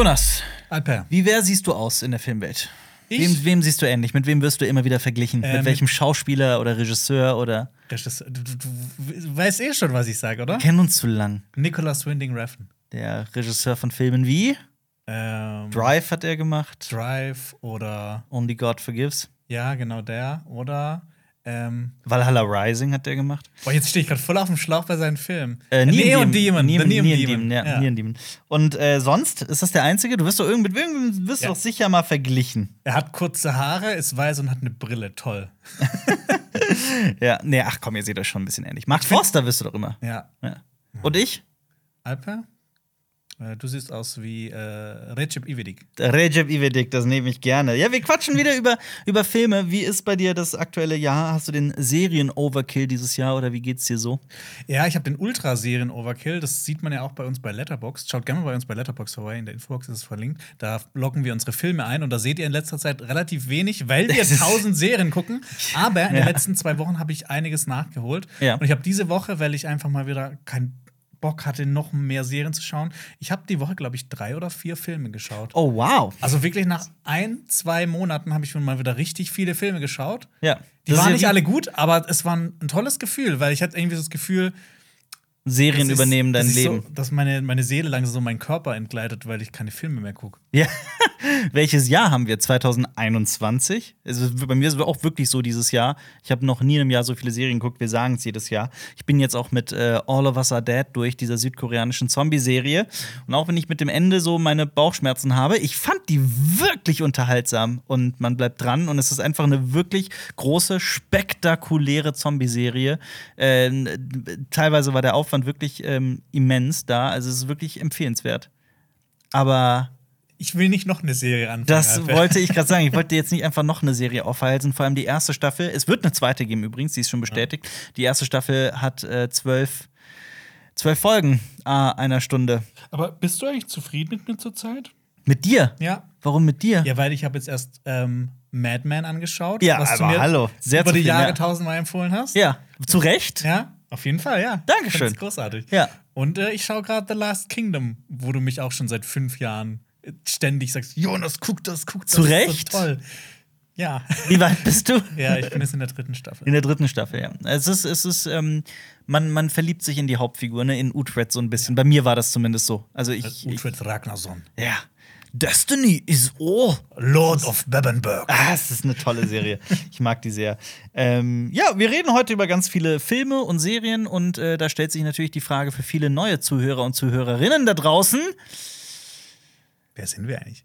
Jonas, Alper. wie wer siehst du aus in der Filmwelt? Ich? Wem, wem siehst du ähnlich? Mit wem wirst du immer wieder verglichen? Äh, mit welchem Schauspieler oder Regisseur oder ist, du, du, du weißt eh schon, was ich sage, oder? kennen uns zu lang? Nicholas Winding Refn. Der Regisseur von Filmen wie Ähm, Drive hat er gemacht, Drive oder Only God Forgives. ja, genau der. Oder ähm, Valhalla Rising hat er gemacht. boah, jetzt stehe ich gerade voll auf dem Schlauch bei seinen Filmen. Äh, Neon Demon. Neon, Neon Neon Demon. Demon, ja, Ja. Neon Demon. Und äh, sonst ist das der einzige? Du wirst doch irgendwie mit irgendwem wirst du Ja. doch sicher mal verglichen. Er hat kurze Haare, ist weiß und hat eine Brille. Toll. Ja, nee, ach komm, ihr seht euch schon ein bisschen ähnlich. Mark Forster wirst du doch immer. Ja. Ja. Und ich? Alper? Äh, du siehst aus wie äh, Recep Ivedik. Recep Ivedik, das nehme ich gerne. Ja, wir quatschen wieder über, über Filme. Wie ist bei dir das aktuelle Jahr? Hast du den Serien-Overkill dieses Jahr oder wie geht's dir so? Ja, ich habe den Ultra-Serien-Overkill. Das sieht man ja auch bei uns bei Letterboxd. Schaut gerne mal bei uns bei Letterboxd vorbei. In der Infobox ist es verlinkt. Da locken wir unsere Filme ein und da seht ihr in letzter Zeit relativ wenig, weil wir tausend Serien gucken. Aber in Ja. den letzten zwei Wochen habe ich einiges nachgeholt. Ja. Und ich habe diese Woche, weil ich einfach mal wieder keinen Bock hatte, noch mehr Serien zu schauen, ich habe die Woche, glaube ich, drei oder vier Filme geschaut. Oh, wow. Also wirklich nach ein, zwei Monaten habe ich schon mal wieder richtig viele Filme geschaut. Ja. Die Das waren ja nicht alle gut, aber es war ein tolles Gefühl, weil ich hatte irgendwie so das Gefühl, Serien ist- übernehmen dein Leben. So, dass meine, meine Seele langsam so meinen Körper entgleitet, weil ich keine Filme mehr gucke. Ja. Welches Jahr haben wir? 2021? Also bei mir ist es auch wirklich so dieses Jahr. Ich habe noch nie in einem Jahr so viele Serien geguckt. Wir sagen es jedes Jahr. Ich bin jetzt auch mit äh, All of Us Are Dead durch dieser südkoreanischen Zombie-Serie. Und auch wenn ich mit dem Ende so meine Bauchschmerzen habe, ich fand die wirklich unterhaltsam. Und man bleibt dran. Und es ist einfach eine wirklich große, spektakuläre Zombie-Serie. Ähm, teilweise war der Aufwand wirklich ähm, immens da. Also es ist wirklich empfehlenswert. Aber Ich will nicht noch eine Serie anfangen. das Alper. wollte ich gerade sagen. Ich wollte jetzt nicht einfach noch eine Serie aufhalten. Vor allem die erste Staffel. Es wird eine zweite geben übrigens, die ist schon bestätigt. Die erste Staffel hat äh, zwölf, zwölf Folgen äh, einer Stunde. Aber bist du eigentlich zufrieden mit mir zurzeit? Mit dir? Ja. Warum mit dir? Ja, weil ich habe jetzt erst ähm, Mad Men angeschaut, Ja, was du aber mir hallo. Sehr über die Jahre ja. tausendmal empfohlen hast. Ja, zu Recht. Ja, auf jeden Fall, ja. Dankeschön. Find's großartig. Ja. Und äh, ich schaue gerade The Last Kingdom, wo du mich auch schon seit fünf Jahren äh, ständig sagst, Jonas, guck das, guck das. Zu das Recht? Ist so toll. Ja. Wie weit bist du? ja, ich bin jetzt in der dritten Staffel. In der dritten Staffel, ja. Es ist, es ist, ähm, man, man verliebt sich in die Hauptfigur, ne? in Utrecht so ein bisschen. Bei mir war das zumindest so. Also ich, Uhtred Ragnarsson. ja. Destiny is all. Lord of Bebbenburg. Ah, es ist eine tolle Serie. Ich mag die sehr. Ähm, ja, wir reden heute über ganz viele Filme und Serien und äh, da stellt sich natürlich die Frage für viele neue Zuhörer und Zuhörerinnen da draußen. Wer sind wir eigentlich?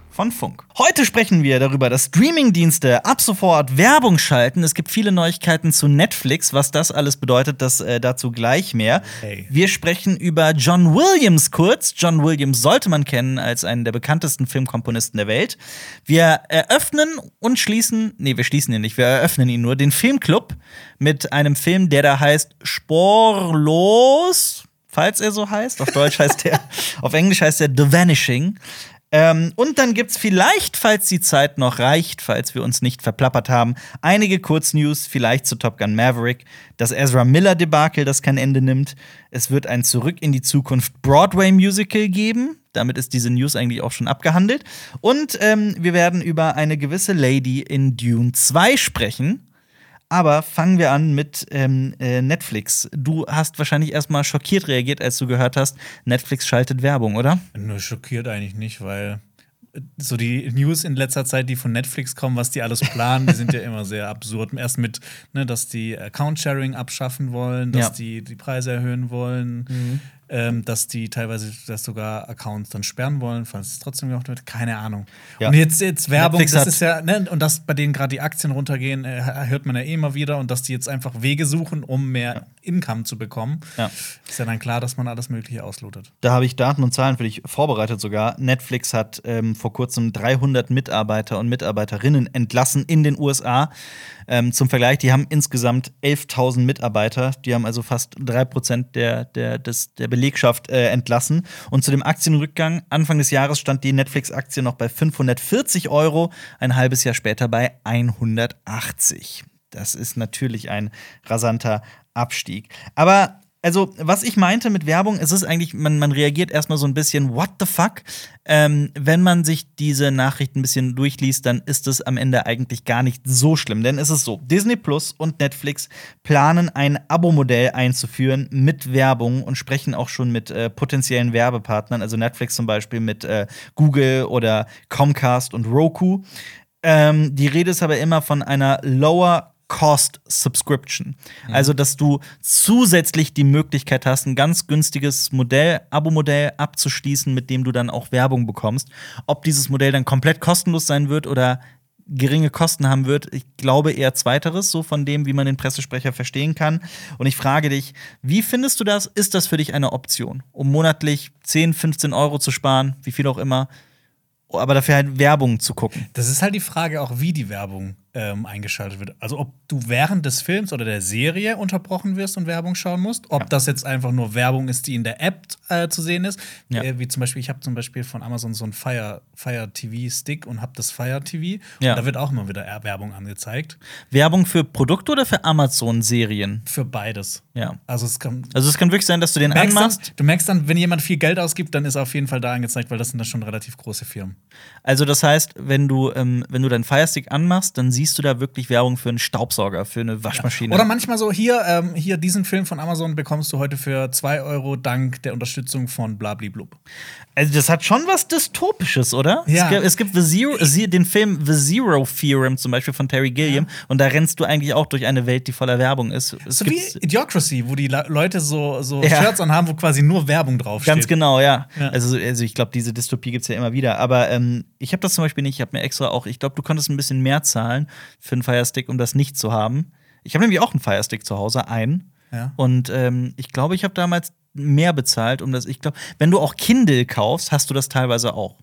von Funk. Heute sprechen wir darüber, dass Streamingdienste ab sofort Werbung schalten. Es gibt viele Neuigkeiten zu Netflix. Was das alles bedeutet, das äh, dazu gleich mehr. Hey. Wir sprechen über John Williams kurz. John Williams sollte man kennen als einen der bekanntesten Filmkomponisten der Welt. Wir eröffnen und schließen, nee, wir schließen ihn nicht, wir eröffnen ihn nur, den Filmclub mit einem Film, der da heißt Sporlos, falls er so heißt. Auf Deutsch heißt er, auf Englisch heißt er The Vanishing. Ähm, und dann gibt's vielleicht, falls die Zeit noch reicht, falls wir uns nicht verplappert haben, einige Kurznews, vielleicht zu Top Gun Maverick, das Ezra Miller Debakel, das kein Ende nimmt. Es wird ein Zurück in die Zukunft Broadway Musical geben. Damit ist diese News eigentlich auch schon abgehandelt. Und ähm, wir werden über eine gewisse Lady in Dune 2 sprechen. Aber fangen wir an mit ähm, äh, Netflix. Du hast wahrscheinlich erstmal schockiert reagiert, als du gehört hast, Netflix schaltet Werbung, oder? Nur schockiert eigentlich nicht, weil äh, so die News in letzter Zeit, die von Netflix kommen, was die alles planen, die sind ja immer sehr absurd. Erst mit, ne, dass die Account-Sharing abschaffen wollen, dass Ja. die die Preise erhöhen wollen. Ähm, dass die teilweise das sogar Accounts dann sperren wollen, falls es trotzdem gemacht wird. Keine Ahnung. Ja. Und jetzt, jetzt Werbung, Netflix das ist ja, ne, und dass bei denen gerade die Aktien runtergehen, äh, hört man ja eh immer wieder. Und dass die jetzt einfach Wege suchen, um mehr Income zu bekommen, Ja. ist ja dann klar, dass man alles Mögliche auslotet. Da habe ich Daten und Zahlen für dich vorbereitet sogar. Netflix hat ähm, vor kurzem 300 Mitarbeiter und Mitarbeiterinnen entlassen in den USA. Ähm, zum Vergleich, die haben insgesamt 11.000 Mitarbeiter. Die haben also fast 3% der, der, des, der Belegschaft äh, entlassen. Und zu dem Aktienrückgang, Anfang des Jahres stand die Netflix-Aktie noch bei 540 Euro, ein halbes Jahr später bei 180. Das ist natürlich ein rasanter Abstieg. Aber also, was ich meinte mit Werbung, es ist eigentlich, man, man reagiert erstmal so ein bisschen, what the fuck? Ähm, wenn man sich diese Nachrichten ein bisschen durchliest, dann ist es am Ende eigentlich gar nicht so schlimm. Denn es ist so: Disney Plus und Netflix planen ein Abo-Modell einzuführen mit Werbung und sprechen auch schon mit äh, potenziellen Werbepartnern, also Netflix zum Beispiel mit äh, Google oder Comcast und Roku. Ähm, die Rede ist aber immer von einer Lower Cost Subscription. Also, dass du zusätzlich die Möglichkeit hast, ein ganz günstiges Modell, Abo-Modell abzuschließen, mit dem du dann auch Werbung bekommst. Ob dieses Modell dann komplett kostenlos sein wird oder geringe Kosten haben wird, ich glaube eher zweiteres, so von dem, wie man den Pressesprecher verstehen kann. Und ich frage dich, wie findest du das? Ist das für dich eine Option, um monatlich 10, 15 Euro zu sparen, wie viel auch immer, aber dafür halt Werbung zu gucken? Das ist halt die Frage auch, wie die Werbung ähm, eingeschaltet wird. Also ob du während des Films oder der Serie unterbrochen wirst und Werbung schauen musst, ob Ja. das jetzt einfach nur Werbung ist, die in der App äh, zu sehen ist. Ja. Äh, wie zum Beispiel, ich habe zum Beispiel von Amazon so einen Fire, Fire TV Stick und habe das Fire TV. Ja. Und da wird auch immer wieder Werbung angezeigt. Werbung für Produkte oder für Amazon-Serien? Für beides. Ja. Also es kann. Also es kann wirklich sein, dass du den Du merkst, dann, anmachst. du merkst dann, wenn jemand viel Geld ausgibt, dann ist er auf jeden Fall da angezeigt, weil das sind dann schon relativ große Firmen. Also das heißt, wenn du, ähm, wenn du deinen Firestick anmachst, dann siehst du da wirklich Werbung für einen Staubsauger, für eine Waschmaschine. Oder manchmal so, hier, ähm, hier diesen Film von Amazon bekommst du heute für 2 Euro dank der Unterstützung von Blablablub. also das hat schon was Dystopisches, oder? Ja. Es gibt, The Zero, den Film The Zero Theorem zum Beispiel von Terry Gilliam und da rennst du eigentlich auch durch eine Welt, die voller Werbung ist. Es So wie Idiocracy, wo die Le Leute so, so Ja. Shirts anhaben, wo quasi nur Werbung draufsteht. Ganz genau, ja. Ja. Also, also ich glaube, diese Dystopie gibt es ja immer wieder. Aber ähm, ich habe das zum Beispiel nicht. Ich habe mir extra auch, ich glaube, du konntest ein bisschen mehr zahlen für einen Firestick, um das nicht zu haben. Ich habe nämlich auch einen Firestick zu Hause, einen. Ja. Und ähm, ich glaube, ich habe damals mehr bezahlt, um das. Ich glaube, wenn du auch Kindle kaufst, hast du das teilweise auch.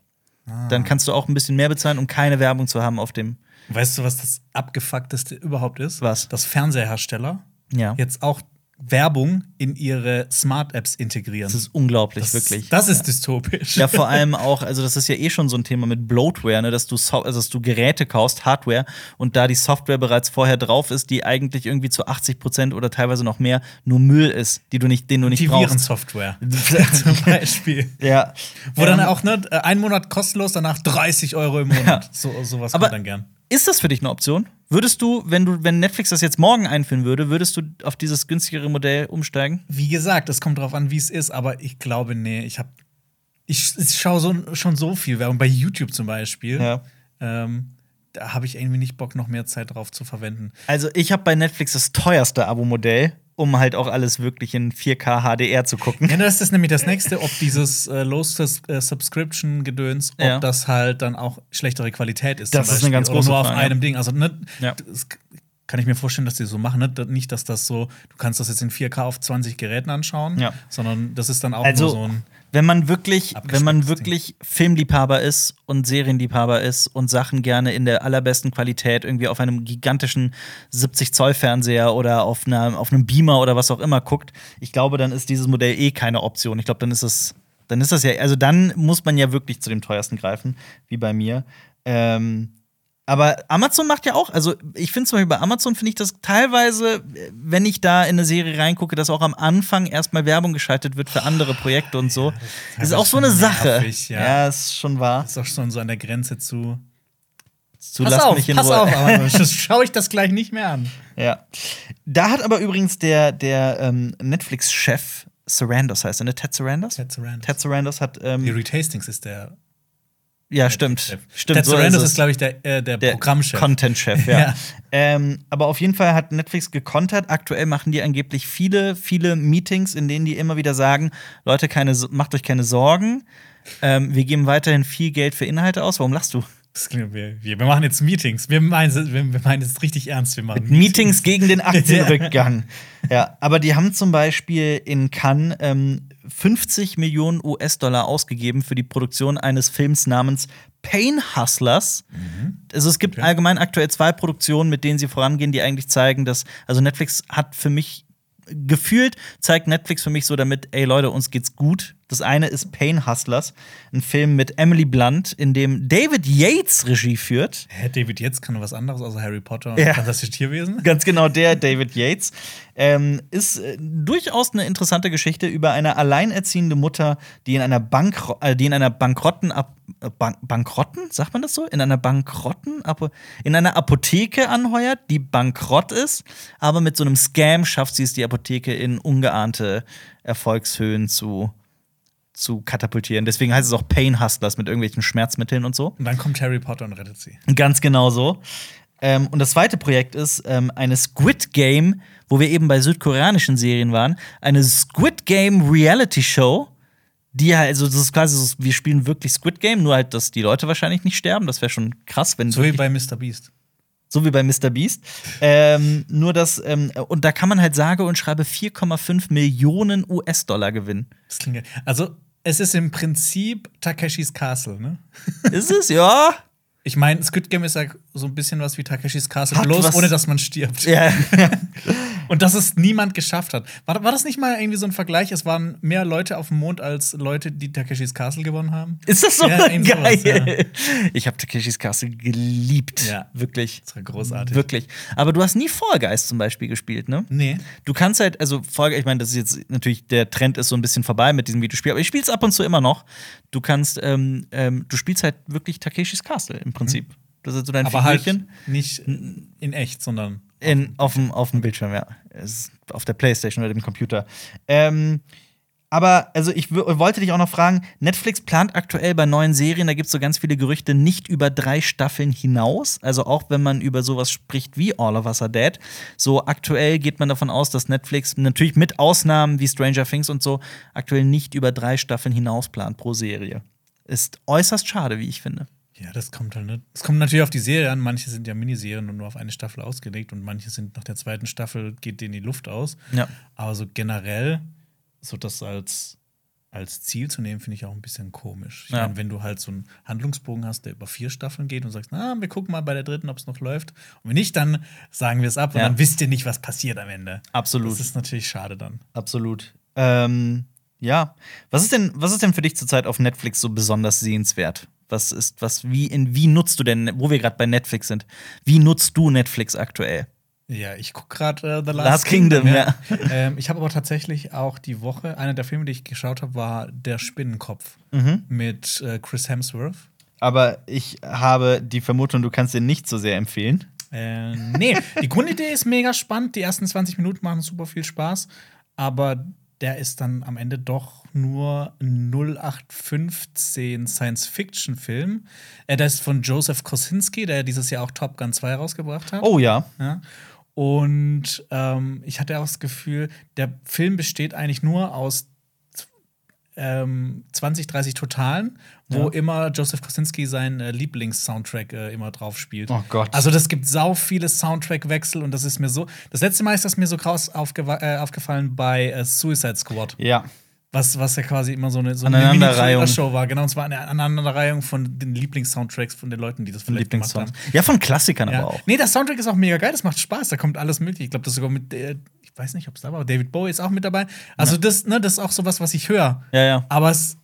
Ah. Dann kannst du auch ein bisschen mehr bezahlen, um keine Werbung zu haben auf dem. Weißt du, was das abgefuckteste überhaupt ist? Was? Dass Fernseherhersteller Ja. jetzt auch Werbung in ihre Smart-Apps integrieren. Das ist unglaublich, das, wirklich. Das ist dystopisch. Ja, vor allem auch, also das ist ja eh schon so ein Thema mit Bloatware, ne, dass du, so also dass du Geräte kaufst, Hardware, und da die Software bereits vorher drauf ist, die eigentlich irgendwie zu 80 Prozent oder teilweise noch mehr nur Müll ist, die du nicht, den du nicht die brauchst. Virensoftware zum Beispiel. Ja. Wo dann Ähm, auch ne, ein Monat kostenlos, danach 30 Euro im Monat. Ja. So, sowas Aber- kommt dann gern. Ist das für dich eine Option? Würdest du, wenn du, wenn Netflix das jetzt morgen einführen würde, würdest du auf dieses günstigere Modell umsteigen? Wie gesagt, es kommt drauf an, wie es ist, aber ich glaube, nee, ich habe ich, ich schaue so, schon so viel Werbung bei YouTube zum Beispiel. Ja. Ähm, da habe ich irgendwie nicht Bock, noch mehr Zeit drauf zu verwenden. Also ich habe bei Netflix das teuerste Abo-Modell, um halt auch alles wirklich in 4K HDR zu gucken. Ja, das ist nämlich das nächste, ob dieses äh, Low Sus äh, Subscription Gedöns, ob Ja. das halt dann auch schlechtere Qualität ist. Das ist eine ganz Oder große nur auf Frage, einem Ding. Also ne, Ja. das kann ich mir vorstellen, dass die so machen. Ne? Nicht, dass das so, du kannst das jetzt in 4K auf 20 Geräten anschauen, Ja. sondern das ist dann auch Also, nur so ein. Wenn man wirklich, wenn man wirklich Filmliebhaber ist und Serienliebhaber ist und Sachen gerne in der allerbesten Qualität irgendwie auf einem gigantischen 70 Zoll Fernseher oder auf, einer, auf einem Beamer oder was auch immer guckt, ich glaube, dann ist dieses Modell eh keine Option. Ich glaube, dann ist es, dann ist das ja, also dann muss man ja wirklich zu dem teuersten greifen, wie bei mir. Ähm, aber Amazon macht ja auch, also ich finde zum Beispiel bei Amazon finde ich das teilweise, wenn ich da in eine Serie reingucke, dass auch am Anfang erstmal Werbung geschaltet wird für andere Projekte und so. Das ist auch so eine Sache. nervig, ja. ja, ist schon wahr. ist auch schon so an der Grenze zu. Du pass auf, mich in pass Ruhe. auf, aber das schaue ich das gleich nicht mehr an. Ja. Da hat aber übrigens der, der ähm, Netflix-Chef Sarandos heißt er, ne? Ted Sarandos? Ted Sarandos. Ted Sarandos hat ähm, Die Retastings ist der. Ja, stimmt. Stimmt, Ted so Sarandos ist ist, glaube ich, der, äh, der, der Programmchef. Content-Chef, ja. Ja. Ähm, aber auf jeden Fall hat Netflix gekontert. Aktuell machen die angeblich viele, viele Meetings, in denen die immer wieder sagen: Leute, keine, macht euch keine Sorgen. Ähm, wir geben weiterhin viel Geld für Inhalte aus. Warum lachst du? Wir, wir, machen jetzt Meetings. Wir meinen, es- wir, meinen es richtig ernst. Wir machen Meetings gegen den Aktienrückgang. ja, aber die haben zum Beispiel in Cannes ähm, 50 Millionen US-Dollar ausgegeben für die Produktion eines Films namens Pain Hustlers. Also es gibt allgemein aktuell zwei Produktionen, mit denen sie vorangehen, die eigentlich zeigen, dass also Netflix hat für mich gefühlt zeigt Netflix für mich so damit, ey Leute, uns geht's gut. Das eine ist Pain Hustlers, ein Film mit Emily Blunt, in dem David Yates Regie führt. Hä, David jetzt kann was anderes außer Harry Potter und Ja. Fantastische Tierwesen? Ganz genau, der David Yates. Ähm, ist äh, durchaus eine interessante Geschichte über eine alleinerziehende Mutter, die in einer Bankro äh, die in einer bankrotten äh, Bank Bankrotten, sagt man das so? In einer bankrotten in einer Apotheke anheuert, die bankrott ist, aber mit so einem Scam schafft sie es, die Apotheke in ungeahnte Erfolgshöhen zu zu katapultieren. Deswegen heißt es auch Pain Hustlers mit irgendwelchen Schmerzmitteln und so. Und dann kommt Harry Potter und rettet sie. Ganz genau so. Ähm, und das zweite Projekt ist ähm, eine Squid Game, wo wir eben bei südkoreanischen Serien waren. Eine Squid Game Reality Show. Die halt, also das ist quasi so, wir spielen wirklich Squid Game, nur halt, dass die Leute wahrscheinlich nicht sterben. Das wäre schon krass, wenn So wie bei Mr. Beast. so wie bei Mr. Beast. Ähm, nur das, ähm, und da kann man halt sage und schreibe 4,5 Millionen US-Dollar gewinnen. Das klingt. Also, es ist im Prinzip Takeshis Castle, ne? Ist es? Ja. Ich meine, Squid Game ist ja so ein bisschen was wie Takeshis Castle, Hat bloß was- ohne dass man stirbt. Ja. Und dass es niemand geschafft hat. War, war das nicht mal irgendwie so ein Vergleich? Es waren mehr Leute auf dem Mond als Leute, die Takeshis Castle gewonnen haben? Ist das so Ja, geil? sowas, Ich habe Takeshis Castle geliebt. Ja. Wirklich. Das war großartig. Wirklich. Aber du hast nie Fall Guys zum Beispiel gespielt, ne? Nee. Du kannst halt, also Fall Guys, ich meine, das ist jetzt natürlich, der Trend ist so ein bisschen vorbei mit diesem Videospiel, aber ich spiele es ab und zu immer noch. Du kannst, ähm, ähm, du spielst halt wirklich Takeshis Castle im Prinzip. Das ist so dein. Aber halt Figürchen nicht in echt, sondern. in, auf, dem, auf dem Bildschirm, ja. Auf der Playstation oder dem Computer. Ähm, aber, also ich wollte dich auch noch fragen, Netflix plant aktuell bei neuen Serien, da gibt es so ganz viele Gerüchte, nicht über drei Staffeln hinaus. Also auch wenn man über sowas spricht wie All of Us Are Dead. So aktuell geht man davon aus, dass Netflix, natürlich mit Ausnahmen wie Stranger Things und so, aktuell nicht über drei Staffeln hinaus plant pro Serie. Ist äußerst schade, wie ich finde. Ja, das kommt halt nicht. Es kommt natürlich auf die Serie an. Manche sind ja Miniserien und nur auf eine Staffel ausgelegt und manche sind nach der zweiten Staffel geht denen die Luft aus. Ja. Aber so generell, so das als, als Ziel zu nehmen, finde ich auch ein bisschen komisch. Ich Ja. meine, wenn du halt so einen Handlungsbogen hast, der über vier Staffeln geht und sagst, na, wir gucken mal bei der dritten, ob es noch läuft. Und wenn nicht, dann sagen wir es ab und Ja. dann wisst ihr nicht, was passiert am Ende. Absolut. Das ist natürlich schade dann. Absolut. Ähm, ja. Was ist denn, was ist denn für dich zurzeit auf Netflix so besonders sehenswert? Was ist, was, wie, in, wie nutzt du denn, wo wir gerade bei Netflix sind, wie nutzt du Netflix aktuell? Ja, ich gucke gerade äh, The Last, Last Kingdom, ähm, ich habe aber tatsächlich auch die Woche, einer der Filme, die ich geschaut habe, war Der Spinnenkopf Mhm. mit äh, Chris Hemsworth. Aber ich habe die Vermutung, du kannst den nicht so sehr empfehlen. Äh, nee, die Grundidee ist mega spannend. Die ersten 20 Minuten machen super viel Spaß. Aber der ist dann am Ende doch nur 0815 Science-Fiction-Film. Äh, der ist von Joseph Kosinski, der dieses Jahr auch Top Gun 2 rausgebracht hat. Oh ja. Ja. Und ähm, ich hatte auch das Gefühl, der Film besteht eigentlich nur aus ähm, 20, 30 Totalen, wo Ja. immer Joseph Kosinski seinen äh, Lieblings-Soundtrack äh, immer drauf spielt. Oh Gott. Also das gibt sau viele Soundtrack-Wechsel und das ist mir so. Das letzte Mal ist das mir so krass aufgewa- äh, aufgefallen bei äh, Suicide Squad, Ja. was, was ja quasi immer so eine, so eine. Show war. Genau, und zwar eine Aneinanderreihung von den Lieblings-Soundtracks von den Leuten, die das vielleicht gemacht haben. Ja, von Klassikern Ja. aber auch. Nee, der Soundtrack ist auch mega geil, das macht Spaß, da kommt alles möglich. Ich glaube, das ist sogar mit, äh, ich weiß nicht, ob es da war, aber David Bowie ist auch mit dabei. Also, das, ne, das ist auch sowas, was ich höre. Ja, ja. Aber es,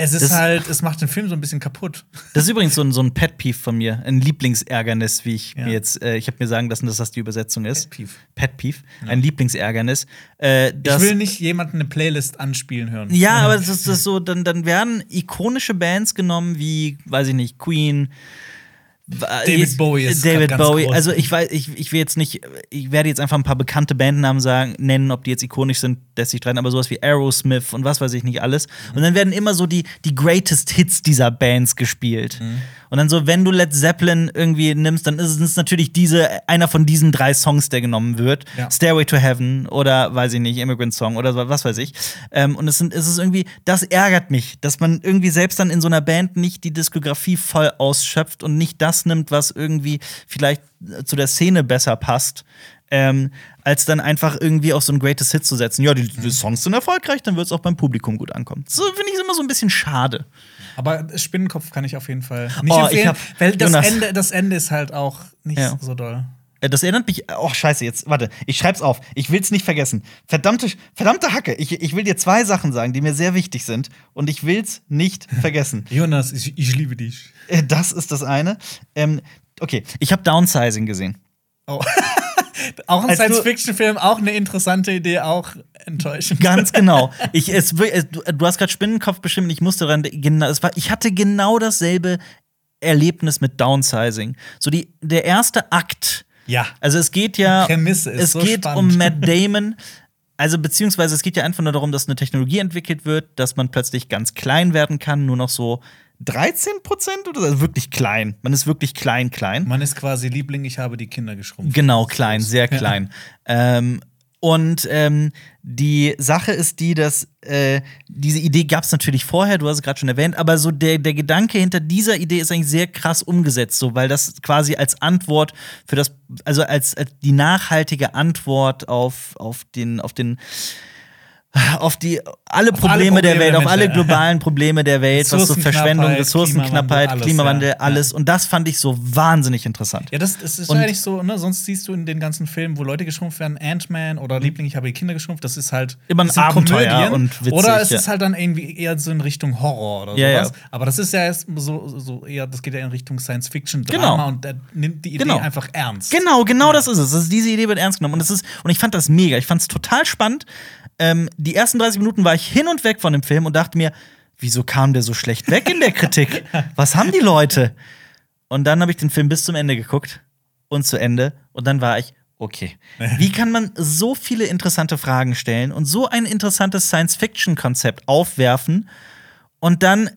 es ist Das- halt, es macht den Film so ein bisschen kaputt. Das ist übrigens so ein, so ein Pet-Peeve von mir, ein Lieblingsärgernis, wie ich Ja. mir jetzt, äh, ich habe mir sagen lassen, dass das die Übersetzung ist. Pet-Peeve. Pet-Peeve. Ein Lieblingsärgernis. Äh, Ich will nicht jemanden eine Playlist anspielen hören. Ja, aber das ist, das ist so, dann, dann werden ikonische Bands genommen, wie, weiß ich nicht, Queen, David Bowie ist David ganz Bowie. groß. Also ich weiß, ich, ich will jetzt nicht, ich werde jetzt einfach ein paar bekannte Bandnamen sagen, nennen, ob die jetzt ikonisch sind, lässt sich dran, aber sowas wie Aerosmith und was weiß ich nicht alles. Und dann werden immer so die, die Greatest Hits dieser Bands gespielt. Mhm. Und dann so, wenn du Led Zeppelin irgendwie nimmst, dann ist es natürlich diese, einer von diesen drei Songs, der genommen wird. Ja. Stairway to Heaven oder weiß ich nicht, Immigrant Song oder so, was weiß ich. Ähm, und es, sind, es ist irgendwie, das ärgert mich, dass man irgendwie selbst dann in so einer Band nicht die Diskografie voll ausschöpft und nicht das nimmt, was irgendwie vielleicht äh, zu der Szene besser passt. Ähm, als dann einfach irgendwie auf so ein Greatest Hit zu setzen. Ja, die, die Songs sind erfolgreich, dann wird es auch beim Publikum gut ankommen. So finde ich immer so ein bisschen schade. Aber Spinnenkopf kann ich auf jeden Fall nicht Oh, ich empfehlen, hab- weil das Jonas. Ende, das Ende ist halt auch nicht Ja. so doll. Äh, Das erinnert mich. Oh, scheiße, jetzt, warte, ich schreib's auf. Ich will's nicht vergessen. Verdammte, verdammte Hacke. Ich, ich will dir zwei Sachen sagen, die mir sehr wichtig sind. Und ich will's nicht vergessen. Jonas, ich, ich liebe dich. Äh, das ist das eine. Ähm, okay, ich habe Downsizing gesehen. Oh. auch ein Science-Fiction-Film, auch eine interessante Idee, auch enttäuschend. Ganz genau. Ich, es, es, du, du hast gerade Spinnenkopf bestimmt, ich musste daran, genau, es war, ich hatte genau dasselbe Erlebnis mit Downsizing. So die, der erste Akt. Ja. Also es geht ja, Die Prämisse ist es so geht spannend. um Matt Damon. Also beziehungsweise es geht ja einfach nur darum, dass eine Technologie entwickelt wird, dass man plötzlich ganz klein werden kann, nur noch so 13 Prozent oder so. Also wirklich klein. Man ist wirklich klein, klein. Man ist quasi Liebling, ich habe die Kinder geschrumpft. Genau, klein, sehr klein. Ähm, und ähm, die Sache ist die, dass äh, diese Idee gab es natürlich vorher, du hast es gerade schon erwähnt, aber so der, der Gedanke hinter dieser Idee ist eigentlich sehr krass umgesetzt, so weil das quasi als Antwort für das, also als, als die nachhaltige Antwort auf, auf den, auf den auf die alle Auf Probleme, alle der Probleme Welt, auf alle globalen Probleme der Welt, was so Verschwendung, Ressourcenknappheit, Klimawandel, Klimawandel, alles, alles. ja. Und das fand ich so wahnsinnig interessant. Ja, das, das ist Und- eigentlich so, ne? Sonst siehst du in den ganzen Filmen, wo Leute geschrumpft werden, Ant-Man oder Liebling, ich habe die Kinder geschrumpft, das ist halt Mhm. Immer ein Abenteuer und witzig, Oder es ja. ist halt dann irgendwie eher so in Richtung Horror oder Ja, sowas. ja. Aber das ist ja erst so, so eher, das geht ja in Richtung Science-Fiction-Drama Genau. und der nimmt die Idee Genau. einfach ernst. Genau, genau das ist es. Das ist, diese Idee wird ernst genommen. Und, das ist, und ich fand das mega. Ich fand es total spannend. Ähm, die ersten 30 Minuten war ich hin und weg von dem Film und dachte mir, wieso kam der so schlecht weg in der Kritik? Was haben die Leute? Und dann habe ich den Film bis zum Ende geguckt und zu Ende. Und dann war ich, okay. Wie kann man so viele interessante Fragen stellen und so ein interessantes Science-Fiction-Konzept aufwerfen und dann äh,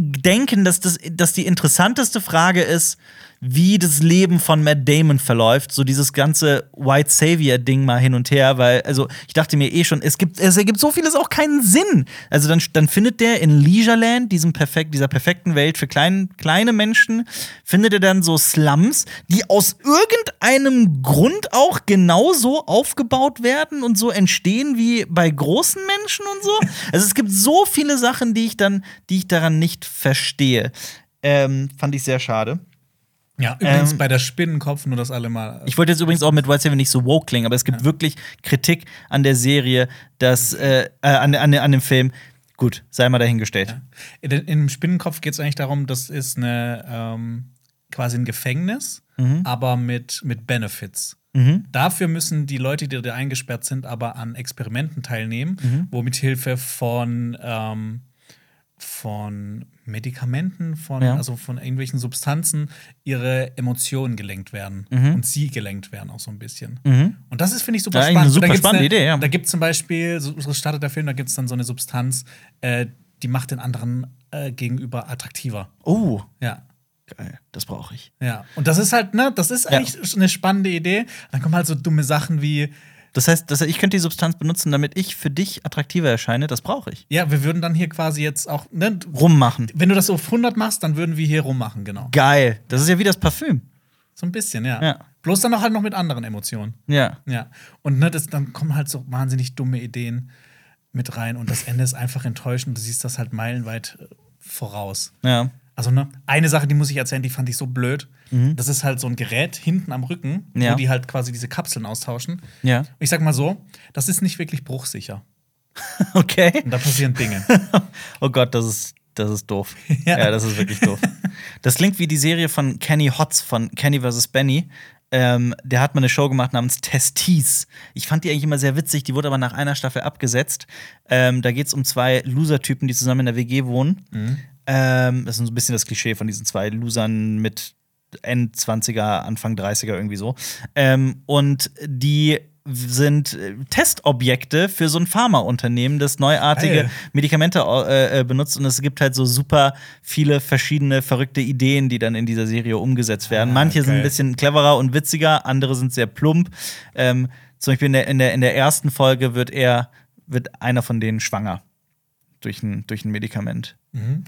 denken, dass, das, dass die interessanteste Frage ist, wie das Leben von Matt Damon verläuft, so dieses ganze White Savior-Ding mal hin und her, weil, also ich dachte mir eh schon, es gibt, es ergibt so vieles auch keinen Sinn. Also dann, dann findet der in Leisureland, diesem perfekt, dieser perfekten Welt für klein, kleine Menschen, findet er dann so Slums, die aus irgendeinem Grund auch genauso aufgebaut werden und so entstehen wie bei großen Menschen und so. Also es gibt so viele Sachen, die ich dann, die ich daran nicht verstehe. Ähm, fand ich sehr schade. Ja, übrigens Ähm, bei der Spinnenkopf, nur das alle mal. Ich wollte jetzt übrigens auch mit White Savior nicht so woke klingen, aber es gibt wirklich Kritik an der Serie, dass, äh, äh, an, an, an dem Film. Gut, sei mal dahingestellt. In, Im Spinnenkopf geht es eigentlich darum, das ist eine ähm, quasi ein Gefängnis, Mhm. aber mit, mit Benefits. Dafür müssen die Leute, die da eingesperrt sind, aber an Experimenten teilnehmen, Mhm. wo mit Hilfe von, ähm, von Medikamenten, von, Ja. also von irgendwelchen Substanzen ihre Emotionen gelenkt werden und sie gelenkt werden auch so ein bisschen. Und das ist, finde ich, super Mhm. Ja, spannend. eine super spannende eine, Idee, ja. Da gibt es zum Beispiel, so startet der Film, da gibt es dann so eine Substanz, äh, die macht den anderen äh, gegenüber attraktiver. Oh, Ja. geil, das brauche ich. Ja. Und das ist halt, ne, das ist Ja. eigentlich eine spannende Idee. Dann kommen halt so dumme Sachen wie, Das heißt, das, ich könnte die Substanz benutzen, damit ich für dich attraktiver erscheine. Das brauche ich. ja, wir würden dann hier quasi jetzt auch, ne, Rummachen. wenn du das auf 100 machst, dann würden wir hier rummachen, genau. Geil. Das ist ja wie das Parfüm. So ein bisschen, ja. Ja. Bloß dann auch halt noch mit anderen Emotionen. Ja. Ja. Und ne, das, dann kommen halt so wahnsinnig dumme Ideen mit rein und das Ende ist einfach enttäuschend. Du siehst das halt meilenweit äh, voraus. Ja. Also, ne, eine Sache, die muss ich erzählen, die fand ich so blöd. Das ist halt so ein Gerät hinten am Rücken, Mhm. Ja. wo die halt quasi diese Kapseln austauschen. Ja. Und ich sag mal so, das ist nicht wirklich bruchsicher. Okay. Und da passieren Dinge. Oh Gott, das ist, das ist doof. Ja. Ja. das ist wirklich doof. Das klingt wie die Serie von Kenny Hotz von Kenny vs. Benny. Ähm, der hat mal eine Show gemacht namens Testis. Ich fand die eigentlich immer sehr witzig, die wurde aber nach einer Staffel abgesetzt. Ähm, da geht es um zwei Loser-Typen, die zusammen in der WG wohnen. Ähm, das ist so ein bisschen das Klischee von diesen zwei Losern mit End 20er, Anfang 30er irgendwie so. Ähm, und die sind äh, Testobjekte für so ein Pharmaunternehmen, das neuartige Geil. Medikamente äh, äh, benutzt und es gibt halt so super viele verschiedene verrückte Ideen, die dann in dieser Serie umgesetzt werden. Ah, Manche sind ein geil. bisschen cleverer und witziger, andere sind sehr plump. Ähm, zum Beispiel in der, in der, in der ersten Folge wird er, wird einer von denen schwanger durch ein, durch ein Medikament.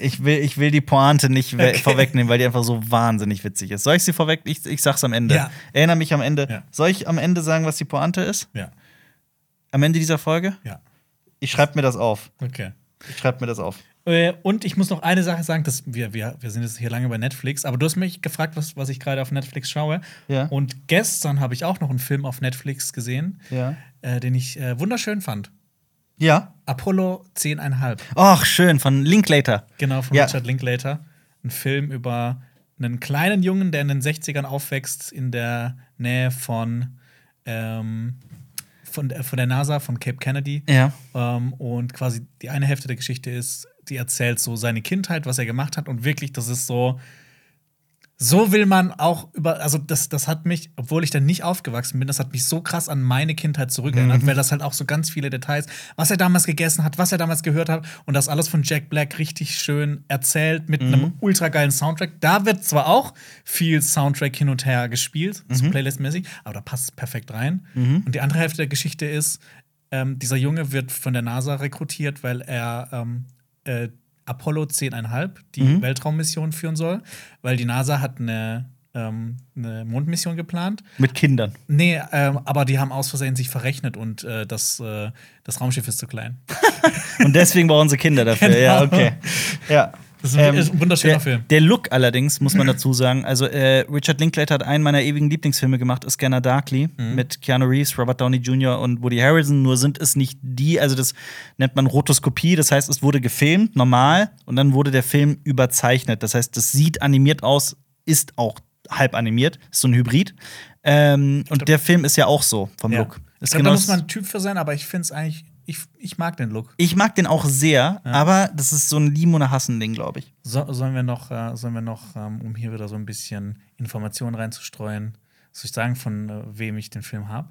Ich will, ich will die Pointe nicht Okay. vorwegnehmen, weil die einfach so wahnsinnig witzig ist. Soll ich sie vorweg? Ich, ich sag's am Ende. Ja. Erinnere mich am Ende. Ja. Soll ich am Ende sagen, was die Pointe ist? Ja, Am Ende dieser Folge? ja. Ich schreibe mir das auf. Okay. Ich schreibe mir das auf. Äh, Und ich muss noch eine Sache sagen, dass wir, wir, wir sind jetzt hier lange bei Netflix, aber du hast mich gefragt, was, was ich gerade auf Netflix schaue. Ja. Und gestern habe ich auch noch einen Film auf Netflix gesehen, Ja. äh, den ich äh, wunderschön fand. Ja. Apollo 10,5. Ach, schön, von Linklater. Genau, von Ja. Richard Linklater. Ein Film über einen kleinen Jungen, der in den 60ern aufwächst, in der Nähe von, ähm, von, der, von der NASA, von Cape Kennedy. Ja. Ähm, und quasi die eine Hälfte der Geschichte ist, die erzählt so seine Kindheit, was er gemacht hat. Und wirklich, das ist so. So will man auch über, also das, das hat mich, obwohl ich dann nicht aufgewachsen bin, das hat mich so krass an meine Kindheit zurückerinnert, weil das halt auch so ganz viele Details, was er damals gegessen hat, was er damals gehört hat und das alles von Jack Black richtig schön erzählt mit einem ultra geilen Soundtrack. Da wird zwar auch viel Soundtrack hin und her gespielt, so playlistmäßig, aber da passt es perfekt rein. Und die andere Hälfte der Geschichte ist, ähm, dieser Junge wird von der NASA rekrutiert, weil er ähm, äh, Apollo 10,5, die Weltraummission führen soll, weil die NASA hat eine, ähm, eine Mondmission geplant. Mit Kindern. Nee, ähm, aber die haben aus Versehen sich verrechnet und äh, das, äh, das Raumschiff ist zu klein. Und deswegen brauchen sie Kinder dafür. Genau. Ja, okay. Ja. Das ist ein- ist ein wunderschöner der, Film. Der Look allerdings, muss man dazu sagen, also äh, Richard Linklater hat einen meiner ewigen Lieblingsfilme gemacht, Scanner Darkly, Mhm. mit Keanu Reeves, Robert Downey Jr. und Woody Harrelson. Nur sind es nicht die, also das nennt man Rotoskopie, das heißt, es wurde gefilmt, normal, und dann wurde der Film überzeichnet. Das heißt, das sieht animiert aus, ist auch halb animiert, ist so ein Hybrid. Ähm, und der Film ist ja auch so vom Ja. Look. Ich Ist glaub, genau da muss das- man ein Typ für sein, aber ich finde es eigentlich, ich, ich mag den Look. ich mag den auch sehr, aber das ist so ein Lieben- oder Hassen-Ding, glaube ich. So, sollen wir noch, äh, sollen wir noch ähm, um hier wieder so ein bisschen Informationen reinzustreuen, soll ich sagen, von äh, wem ich den Film habe?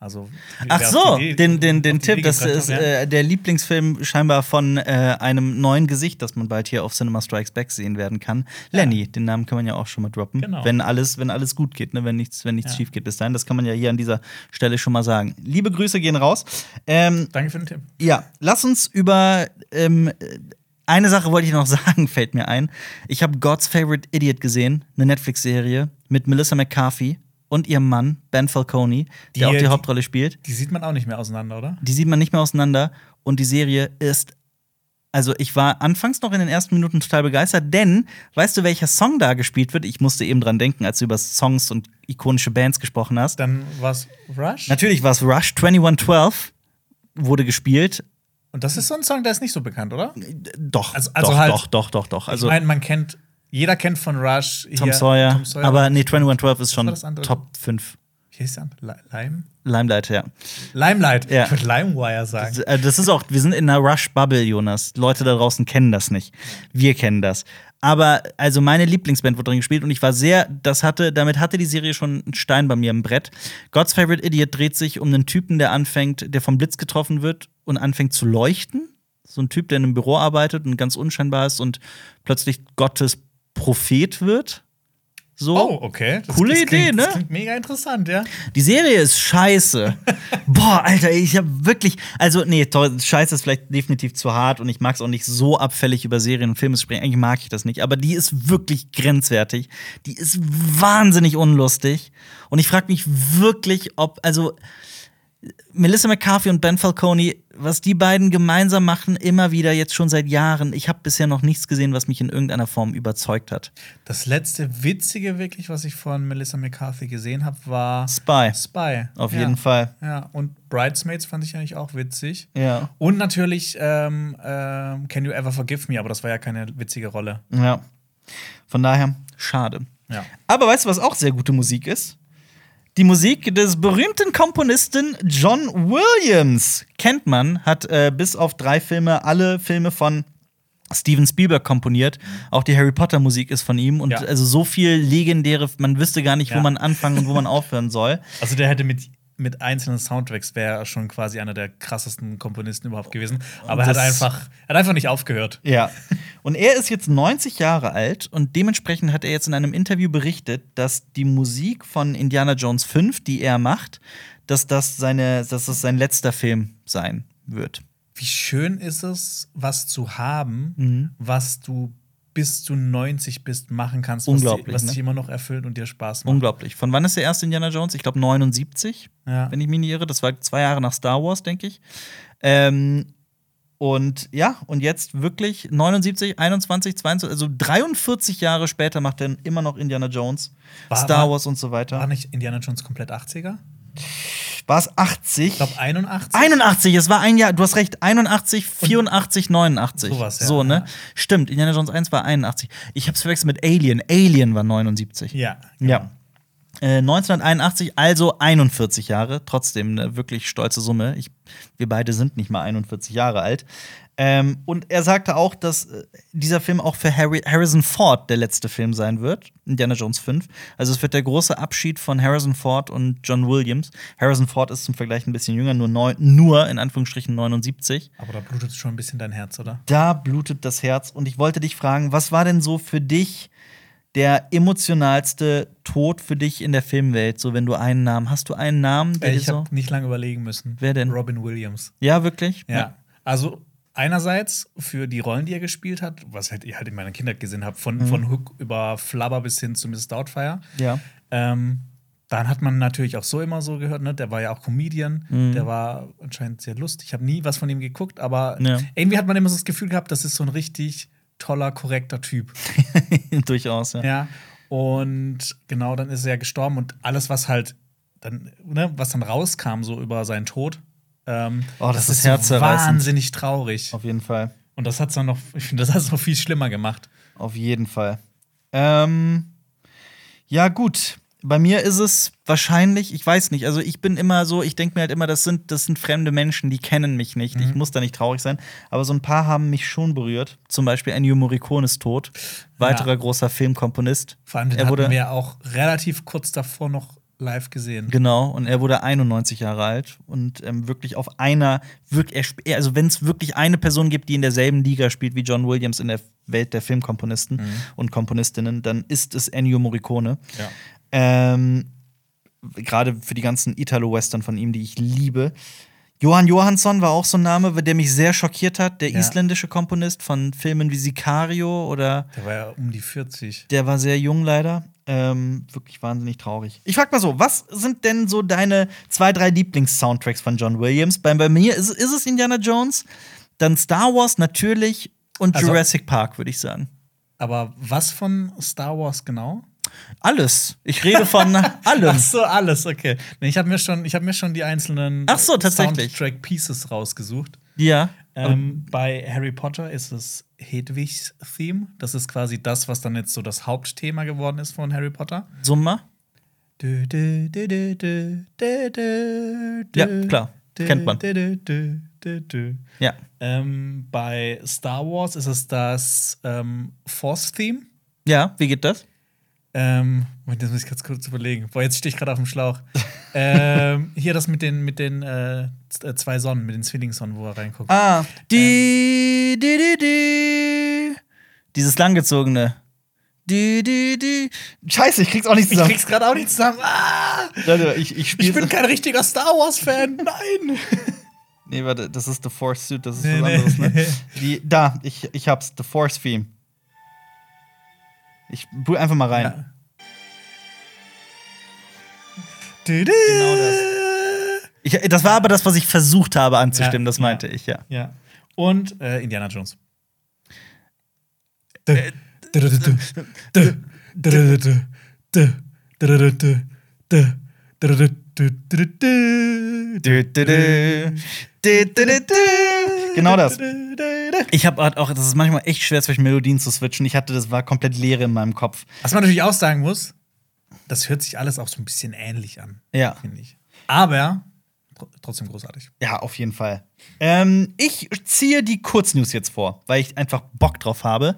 Also, Ach so, den, den, den Tipp, das ist ja. äh, der Lieblingsfilm scheinbar von äh, einem neuen Gesicht, das man bald hier auf Cinema Strikes Back sehen werden kann. Lenny, den Namen kann man ja auch schon mal droppen. Genau. Wenn alles, wenn alles gut geht, ne? wenn nichts, wenn nichts Ja. schief geht bis dahin. Das kann man ja hier an dieser Stelle schon mal sagen. Liebe Grüße gehen raus. Ähm, Danke für den Tipp. ja, lass uns über ähm, eine Sache wollte ich noch sagen, fällt mir ein. Ich habe God's Favorite Idiot gesehen, eine Netflix-Serie mit Melissa McCarthy und ihrem Mann Ben Falcone, der Die- auch die die- Hauptrolle spielt. Die sieht man auch nicht mehr auseinander, oder? Die sieht man nicht mehr auseinander und die Serie ist. Also, ich war anfangs noch in den ersten Minuten total begeistert, denn weißt du, welcher Song da gespielt wird? Ich musste eben dran denken, als du über Songs und ikonische Bands gesprochen hast. Dann war es Rush. Natürlich war es Rush 2112 wurde gespielt. Und das ist so ein Song, der ist nicht so bekannt, oder? Doch, Also- also doch, halt- doch, doch, doch, doch. Also ich meine, man kennt, jeder kennt von Rush Tom, hier Sawyer, Tom Sawyer. aber nee, 2112 ist schon? Top 5. Wie hieß der? Li- Lime? Limelight, ja. Limelight. Ja. Ich würde Limewire sagen. Das, äh, das ist auch, wir sind in einer Rush-Bubble, Jonas. Leute da draußen kennen das nicht. Wir kennen das. Aber also meine Lieblingsband wurde drin gespielt und ich war sehr, das hatte, damit hatte die Serie schon einen Stein bei mir im Brett. God's Favorite Idiot dreht sich um einen Typen, der anfängt, der vom Blitz getroffen wird und anfängt zu leuchten. So ein Typ, der in einem Büro arbeitet und ganz unscheinbar ist und plötzlich Gottes Prophet wird. So. Oh, okay. Das, Coole das Idee, klingt, ne? Das klingt mega interessant, ja. Die Serie ist scheiße. Boah, Alter, ich hab wirklich. Also, nee, scheiße ist vielleicht definitiv zu hart und ich mag es auch nicht so abfällig über Serien und Filme sprechen. Eigentlich mag ich das nicht, aber die ist wirklich grenzwertig. Die ist wahnsinnig unlustig. Und ich frage mich wirklich, ob, also. Melissa McCarthy und Ben Falcone, was die beiden gemeinsam machen, immer wieder jetzt schon seit Jahren. Ich habe bisher noch nichts gesehen, was mich in irgendeiner Form überzeugt hat. Das letzte Witzige, wirklich, was ich von Melissa McCarthy gesehen habe, war Spy. Spy. Auf ja. jeden Fall. Ja, und Bridesmaids fand ich eigentlich auch witzig. Ja. Und natürlich ähm, ähm, Can You Ever Forgive Me, aber das war ja keine witzige Rolle. Ja. Von daher, schade. Ja. Aber weißt du, was auch sehr gute Musik ist? Die Musik des berühmten Komponisten John Williams. Kennt man, hat äh, bis auf drei Filme alle Filme von Steven Spielberg komponiert. Auch die Harry Potter Musik ist von ihm und Ja. also so viel legendäre, man wüsste gar nicht, wo Ja. man anfangen und wo man aufhören soll. Also der hätte mit, mit einzelnen Soundtracks wäre er schon quasi einer der krassesten Komponisten überhaupt gewesen. Aber er hat einfach, er hat einfach nicht aufgehört. Ja. Und er ist jetzt 90 Jahre alt und dementsprechend hat er jetzt in einem Interview berichtet, dass die Musik von Indiana Jones 5, die er macht, dass das seine, dass das sein letzter Film sein wird. Wie schön ist es, was zu haben, Mhm. was du bis du 90 bist machen kannst, was, Unglaublich, di- was ne? dich immer noch erfüllt und dir Spaß macht. Unglaublich. Von wann ist der erste Indiana Jones? Ich glaube 79, Ja. wenn ich mich nicht irre. Das war zwei Jahre nach Star Wars, denke ich. Ähm, und ja, und jetzt wirklich 79, 21, 22, also 43 Jahre später macht er immer noch Indiana Jones, War- Star war- Wars und so weiter. War nicht Indiana Jones komplett 80er? War es 80? Ich glaube 81. 81, es war ein Jahr, du hast recht, 81, 84, 89. Sowas, ja. So, ne? Stimmt, Indiana Jones 1 war 81. Ich hab's verwechselt mit Alien. Alien war 79. Ja. Ja. Äh, 1981, also 41 Jahre, trotzdem eine wirklich stolze Summe. Ich, wir beide sind nicht mal 41 Jahre alt. Ähm, und er sagte auch, dass äh, dieser Film auch für Harry, Harrison Ford der letzte Film sein wird, Indiana Jones 5. Also es wird der große Abschied von Harrison Ford und John Williams. Harrison Ford ist zum Vergleich ein bisschen jünger, nur, neun, nur in Anführungsstrichen 79. Aber da blutet schon ein bisschen dein Herz, oder? Da blutet das Herz. Und ich wollte dich fragen, was war denn so für dich der emotionalste Tod für dich in der Filmwelt? So, wenn du einen Namen hast, du einen Namen, der ich so. habe nicht lange überlegen müssen. Wer denn? Robin Williams. Ja, wirklich? Ja. Also einerseits für die Rollen, die er gespielt hat, was halt ich halt in meiner Kindheit gesehen habe, von, von Hook über Flubber bis hin zu Mrs. Doubtfire. Ja. Ähm, dann hat man natürlich auch so immer so gehört, ne? Der war ja auch Comedian, der war anscheinend sehr lustig. Ich habe nie was von ihm geguckt, aber Ja. irgendwie hat man immer so das Gefühl gehabt, das ist so ein richtig toller, korrekter Typ. Durchaus, ja. Ja. Und genau, dann ist er ja gestorben und alles, was halt dann, ne, was dann rauskam, so über seinen Tod, ähm, Oh, das ist so herzzerreißend. wahnsinnig traurig. Auf jeden Fall. Und das hat's dann noch, ich finde, das hat es noch viel schlimmer gemacht. Auf jeden Fall. Ähm, ja, gut. Bei mir ist es wahrscheinlich, ich weiß nicht, also ich bin immer so, ich denke mir halt immer, das sind, das sind fremde Menschen, die kennen mich nicht. Mhm. Ich muss da nicht traurig sein. Aber so ein paar haben mich schon berührt. Zum Beispiel Ennio Morricone ist tot. Weiterer Ja. großer Filmkomponist. Vor allem, den er wurde, hatten wir ja auch relativ kurz davor noch live gesehen. Genau, und er wurde 91 Jahre alt und ähm, wirklich auf einer, wirklich, also wenn es wirklich eine Person gibt, die in derselben Liga spielt wie John Williams in der Welt der Filmkomponisten und Komponistinnen, dann ist es Ennio Morricone. Ja. Ähm, Gerade für die ganzen Italo-Western von ihm, die ich liebe. Johann Johansson war auch so ein Name, der mich sehr schockiert hat. Der Ja. isländische Komponist von Filmen wie Sicario oder Der war ja um die 40. der war sehr jung leider. Ähm, wirklich wahnsinnig traurig. Ich frag mal so, was sind denn so deine zwei, drei Lieblings-Soundtracks von John Williams? Bei, bei mir ist, ist es Indiana Jones, dann Star Wars natürlich und Also- Jurassic Park, würde ich sagen. Aber was von Star Wars genau? Alles. Ich rede von allem. Ach so, alles, okay. Nee, ich habe mir, schon- ich hab mir schon die einzelnen Ach so, tatsächlich. Soundtrack-Pieces rausgesucht. Ja. Ähm, bei Harry Potter ist es Hedwigs Theme. Das ist quasi das, was dann jetzt so das Hauptthema geworden ist von Harry Potter. Summa? Ja, klar. Kennt man. Ja. Ähm, bei Star Wars ist es das ähm, Force-Theme. Ja, wie geht das? Ähm, das muss ich ganz kurz überlegen. Boah, jetzt stehe ich gerade auf dem Schlauch. ähm, hier das mit den, mit den äh, äh, zwei Sonnen, mit den Zwillingssonnen, wo er reinguckt. Ah. Die, die, die, die. Dieses langgezogene. Die, die, die. Scheiße, ich krieg's auch nicht ich zusammen. krieg's gerade auch nicht zusammen. Ah! Ich, ich. Ich bin kein richtiger Star Wars-Fan. Nein! Nee, warte, das ist The Force Suit, das ist Nee, was nee. anderes, ne? Die, da, ich, ich hab's, The Force Theme. Ich brüll einfach mal rein. Ja. Genau das. Ich, das war aber das, was ich versucht habe anzustimmen, Ja, das meinte ja. ich, ja. Ja. Und äh, Indiana Jones. Genau das. Ich habe auch, das ist manchmal echt schwer, zwischen Melodien zu switchen. Ich hatte, das war komplett Leere in meinem Kopf. Was man natürlich auch sagen muss, das hört sich alles auch so ein bisschen ähnlich an, Ja. finde ich. Aber trotzdem großartig. Ja, auf jeden Fall. Ähm, ich ziehe die Kurznews jetzt vor, weil ich einfach Bock drauf habe.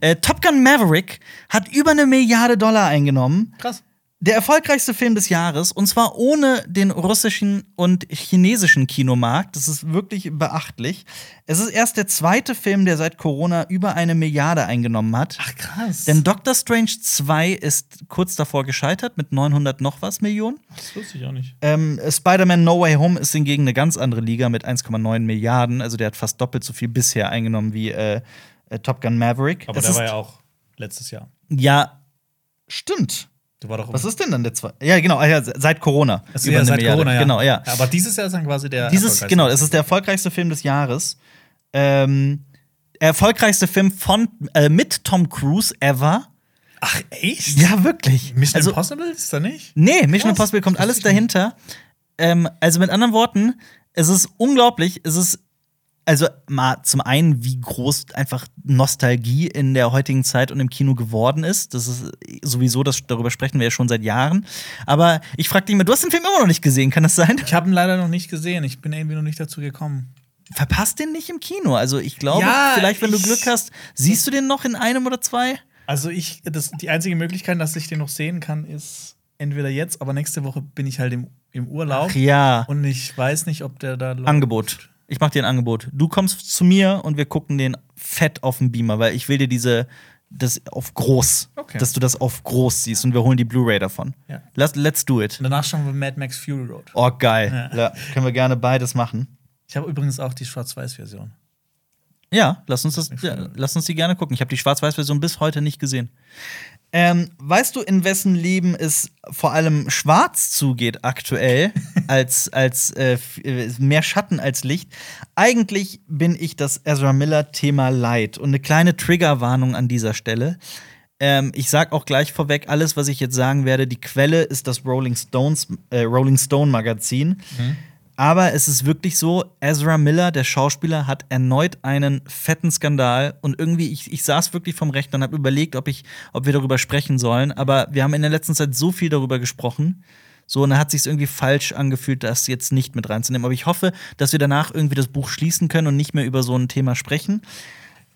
Äh, Top Gun Maverick hat über eine Milliarde Dollar eingenommen. Krass. Der erfolgreichste Film des Jahres und zwar ohne den russischen und chinesischen Kinomarkt. Das ist wirklich beachtlich. Es ist erst der zweite Film, der seit Corona über eine Milliarde eingenommen hat. Ach, krass. Denn Doctor Strange 2 ist kurz davor gescheitert mit 900 noch was Millionen. das wusste ich auch nicht. Ähm, Spider-Man No Way Home ist hingegen eine ganz andere Liga mit 1,9 Milliarden. Also der hat fast doppelt so viel bisher eingenommen wie äh, äh, Top Gun Maverick. Aber Es der war ja auch letztes Jahr. ja, stimmt. Du war doch Was ist denn dann der zweite? Ja, genau, ah ja, seit Corona. Das ist Über ja seit Milliarde. Corona, ja. Genau, ja. Aber dieses Jahr ist dann quasi der. Dieses, genau, es ist der erfolgreichste Film des Jahres. Ähm, erfolgreichste Film von äh, mit Tom Cruise ever. Ach, echt? Ja, wirklich. Mission also, Impossible ist da nicht? Nee, Mission Krass, Impossible kommt alles dahinter. Ähm, also mit anderen Worten, es ist unglaublich. Es ist also mal zum einen, wie groß einfach Nostalgie in der heutigen Zeit und im Kino geworden ist. Das ist sowieso, das, darüber sprechen wir ja schon seit Jahren. Aber ich frage dich mal, du hast den Film immer noch nicht gesehen, kann das sein? Ich habe ihn leider noch nicht gesehen. Ich bin irgendwie noch nicht dazu gekommen. Verpasst den nicht im Kino. Also ich glaube, Ja, vielleicht, wenn du Glück hast, siehst du den noch in einem oder zwei? Also ich, das, die einzige Möglichkeit, dass ich den noch sehen kann, ist entweder jetzt, aber nächste Woche bin ich halt im, im Urlaub. Ach ja. Und ich weiß nicht, ob der da läuft. Angebot. Ich mach dir ein Angebot. Du kommst zu mir und wir gucken den fett auf dem Beamer, weil ich will dir diese das auf groß, Okay. dass du das auf groß siehst und wir holen die Blu-ray davon. Ja. Lass, let's do it. Und danach schauen wir Mad Max Fury Road. Oh geil. Ja. Ja, können wir gerne beides machen. Ich habe übrigens auch die Schwarz-Weiß-Version. Ja, lass uns das, lass uns die gerne gucken. Ich habe die Schwarz-Weiß-Version bis heute nicht gesehen. Ähm, weißt du, in wessen Leben es vor allem schwarz zugeht aktuell, als, als äh, äh, mehr Schatten als Licht? Eigentlich bin ich das Ezra Miller-Thema leid. Und eine kleine Triggerwarnung an dieser Stelle. Ähm, ich sag auch gleich vorweg, alles, was ich jetzt sagen werde, die Quelle ist das Rolling Stones, äh, Rolling Stone Magazin. Aber es ist wirklich so, Ezra Miller, der Schauspieler, hat erneut einen fetten Skandal. Und irgendwie, ich, ich saß wirklich vom Rechner und habe überlegt, ob, ich, ob wir darüber sprechen sollen. Aber wir haben in der letzten Zeit so viel darüber gesprochen. So, und da hat sich irgendwie falsch angefühlt, das jetzt nicht mit reinzunehmen. Aber ich hoffe, dass wir danach irgendwie das Buch schließen können und nicht mehr über so ein Thema sprechen.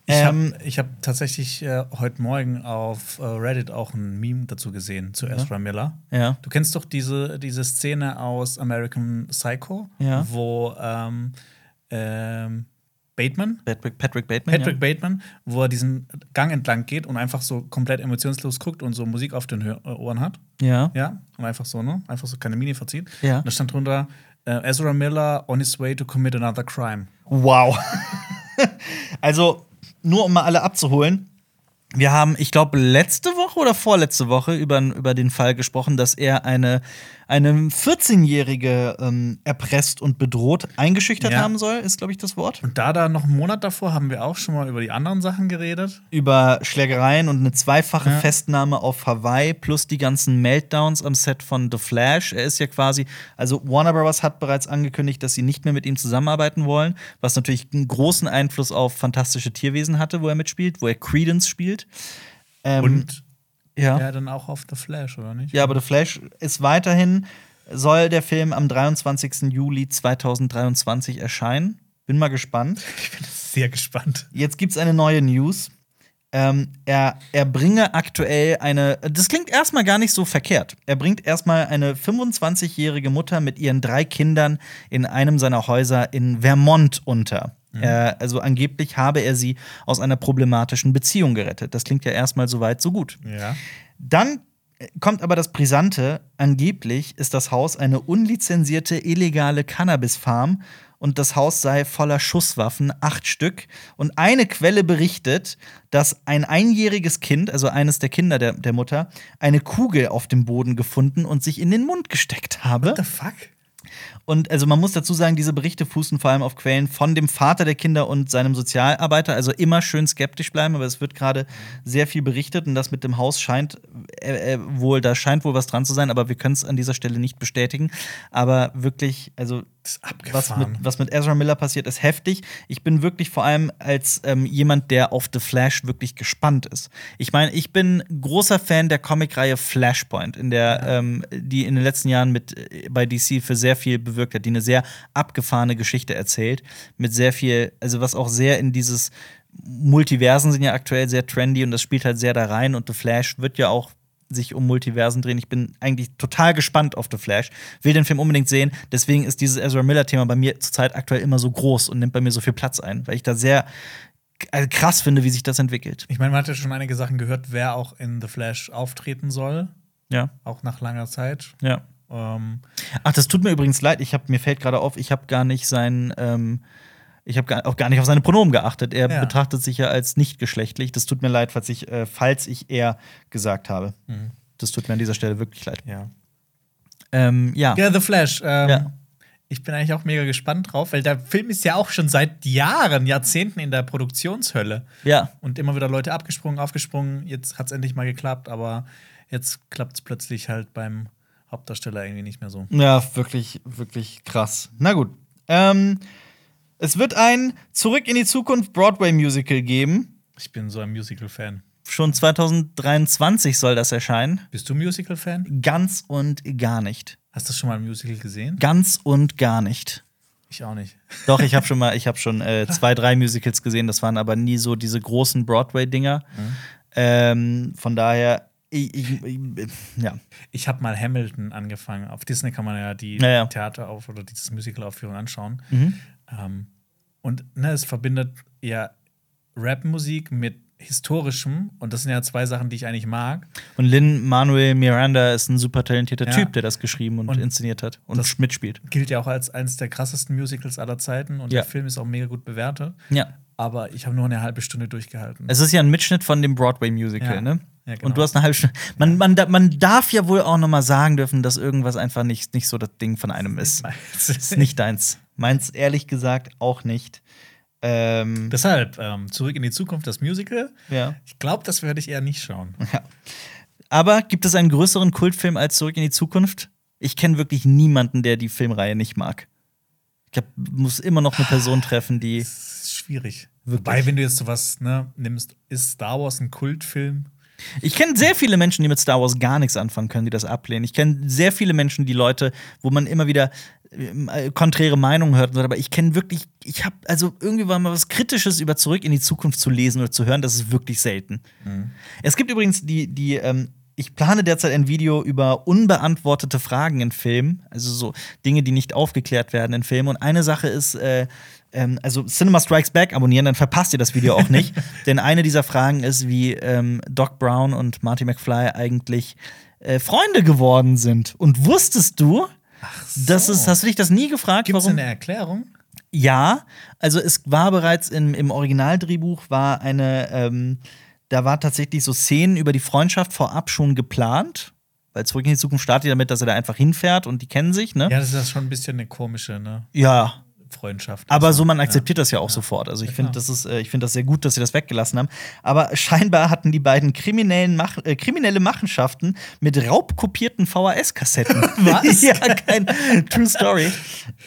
Ich Ähm, habe hab tatsächlich äh, heute Morgen auf äh, Reddit auch ein Meme dazu gesehen, zu Ezra Miller. Ja. Du kennst doch diese, diese Szene aus American Psycho, Ja. wo ähm, ähm, Bateman, Patrick, Patrick Bateman. Patrick Bateman, wo er diesen Gang entlang geht und einfach so komplett emotionslos guckt und so Musik auf den Hör äh, Ohren hat. ja. ja. Ja, und einfach so, ne? Einfach so keine Miene verzieht. Ja. Und da stand drunter, äh, Ezra Miller on his way to commit another crime. Wow. also, nur um mal alle abzuholen. Wir haben, ich glaube, letzte Woche oder vorletzte Woche über, über den Fall gesprochen, dass er eine, eine 14-Jährige ähm, erpresst und bedroht, eingeschüchtert Ja. haben soll, ist, glaube ich, das Wort. Und da da noch einen Monat davor haben wir auch schon mal über die anderen Sachen geredet. Über Schlägereien und eine zweifache Ja. Festnahme auf Hawaii plus die ganzen Meltdowns am Set von The Flash. Er ist ja quasi, also Warner Bros. hat bereits angekündigt, dass sie nicht mehr mit ihm zusammenarbeiten wollen, was natürlich einen großen Einfluss auf fantastische Tierwesen hatte, wo er mitspielt, wo er Credence spielt. Ähm, Und ja. ja, dann auch auf The Flash, oder nicht? Ja, aber The Flash ist weiterhin, soll der Film am 23. Juli 2023 erscheinen. Bin mal gespannt. Ich bin sehr gespannt. Jetzt gibt's eine neue News. Ähm, er, er bringe aktuell eine. Das klingt erstmal gar nicht so verkehrt. Er bringt erstmal eine 25-jährige Mutter mit ihren drei Kindern in einem seiner Häuser in Vermont unter. Er, also angeblich habe er sie aus einer problematischen Beziehung gerettet. Das klingt ja erstmal so weit, so gut. Ja. Dann kommt aber das Brisante. Angeblich ist das Haus eine unlizenzierte illegale Cannabis-Farm und das Haus sei voller Schusswaffen, acht Stück. Und eine Quelle berichtet, dass ein einjähriges Kind, also eines der Kinder der, der Mutter, eine Kugel auf dem Boden gefunden und sich in den Mund gesteckt habe. What the fuck? Und also man muss dazu sagen, diese Berichte fußen vor allem auf Quellen von dem Vater der Kinder und seinem Sozialarbeiter. Also immer schön skeptisch bleiben, aber es wird gerade sehr viel berichtet und das mit dem Haus scheint äh, äh, wohl, da scheint wohl was dran zu sein, aber wir können es an dieser Stelle nicht bestätigen. Aber wirklich, also was mit, was mit Ezra Miller passiert, ist heftig. Ich bin wirklich vor allem als ähm, jemand, der auf The Flash wirklich gespannt ist. Ich meine, ich bin großer Fan der Comicreihe Flashpoint, in der, ähm, die in den letzten Jahren mit äh, bei DC für sehr viel bewirkt hat, die eine sehr abgefahrene Geschichte erzählt. Mit sehr viel, also was auch sehr in dieses Multiversen sind ja aktuell sehr trendy und das spielt halt sehr da rein und The Flash wird ja auch sich um Multiversen drehen. Ich bin eigentlich total gespannt auf The Flash. Will den Film unbedingt sehen. Deswegen ist dieses Ezra Miller-Thema bei mir zurzeit aktuell immer so groß und nimmt bei mir so viel Platz ein, weil ich da sehr also krass finde, wie sich das entwickelt. ich meine, man hat ja schon einige Sachen gehört, wer auch in The Flash auftreten soll, Ja, auch nach langer Zeit. ja. Ähm, Ach, das tut mir übrigens leid. Ich hab, mir fällt gerade auf, ich habe gar nicht sein, ähm, ich habe auch gar nicht auf seine Pronomen geachtet. Er Ja. betrachtet sich ja als nicht geschlechtlich. Das tut mir leid, falls ich, äh, falls ich er gesagt habe. Das tut mir an dieser Stelle wirklich leid. ja. Ähm, ja. Ja, The Flash. Ähm, Ja. Ich bin eigentlich auch mega gespannt drauf, weil der Film ist ja auch schon seit Jahren, Jahrzehnten in der Produktionshölle. Ja. Und immer wieder Leute abgesprungen, aufgesprungen. Jetzt hat es endlich mal geklappt, aber jetzt klappt es plötzlich halt beim Hauptdarsteller irgendwie nicht mehr so. Ja, wirklich, wirklich krass. Na gut. Ähm, es wird ein Zurück in die Zukunft Broadway-Musical geben. Ich bin so ein Musical-Fan. Schon 2023 soll das erscheinen. Bist du Musical-Fan? Ganz und gar nicht. Hast du schon mal ein Musical gesehen? Ganz und gar nicht. Ich auch nicht. Doch, ich habe schon mal, ich habe schon äh, zwei, drei Musicals gesehen. Das waren aber nie so diese großen Broadway-Dinger. Ähm, von daher, ich, ich, ich, ja. Ich habe mal Hamilton angefangen. Auf Disney kann man ja die Ja, ja. Theater auf oder dieses Musical-Aufführung anschauen. Mhm. Ähm, und ne, es verbindet ja Rap-Musik mit historischem. Und das sind ja zwei Sachen, die ich eigentlich mag. Und Lin Manuel Miranda ist ein super talentierter Ja. Typ, der das geschrieben und, Und inszeniert hat und das- mitspielt. Gilt ja auch als eines der krassesten Musicals aller Zeiten. Und Ja. der Film ist auch mega gut bewertet. Ja. Aber ich habe nur eine halbe Stunde durchgehalten. Es ist ja ein Mitschnitt von dem Broadway-Musical, Ja. ne? Ja, genau. Und du hast eine halbe Stunde. Man, man, man darf ja wohl auch noch mal sagen dürfen, dass irgendwas einfach nicht, nicht so das Ding von einem ist. Das ist nicht deins. Meins ehrlich gesagt auch nicht. Ähm, Deshalb, ähm, zurück in die Zukunft, das Musical. ja. Ich glaube, das werde ich eher nicht schauen. Aber gibt es einen größeren Kultfilm als Zurück in die Zukunft? Ich kenne wirklich niemanden, der die Filmreihe nicht mag. Ich glaub, muss immer noch eine Person treffen, die. Das ist schwierig. Wirklich? Wobei, wenn du jetzt sowas ne, nimmst, ist Star Wars ein Kultfilm? Ich kenne sehr viele Menschen, die mit Star Wars gar nichts anfangen können, die das ablehnen. Ich kenne sehr viele Menschen, die Leute, wo man immer wieder äh, konträre Meinungen hört. Aber ich kenne wirklich, ich habe also irgendwie war mal was Kritisches über Zurück in die Zukunft zu lesen oder zu hören, das ist wirklich selten. Es gibt übrigens die, die, ähm, ich plane derzeit ein Video über unbeantwortete Fragen in Filmen, also so Dinge, die nicht aufgeklärt werden in Filmen. Und eine Sache ist, äh, ähm, also Cinema Strikes Back abonnieren, dann verpasst ihr das Video auch nicht. Denn eine dieser Fragen ist, wie ähm, Doc Brown und Marty McFly eigentlich äh, Freunde geworden sind. Und wusstest du, das ist, hast du dich das nie gefragt? Gibt es eine Erklärung? Ja, also es war bereits im, im Originaldrehbuch war eine, ähm, da war tatsächlich so Szenen über die Freundschaft vorab schon geplant. Weil zurück in die Zukunft startet damit, dass er da einfach hinfährt und die kennen sich, ne? Ja, das ist ja schon ein bisschen eine komische ne, Ja. Freundschaft. Aber so, man Ja. akzeptiert das ja auch sofort. Also ich Ja, finde, das ist, äh, ich finde das sehr gut, dass sie das weggelassen haben. Aber scheinbar hatten die beiden kriminellen Mach äh, kriminelle Machenschaften mit raubkopierten VHS-Kassetten. Was? ja, kein True Story.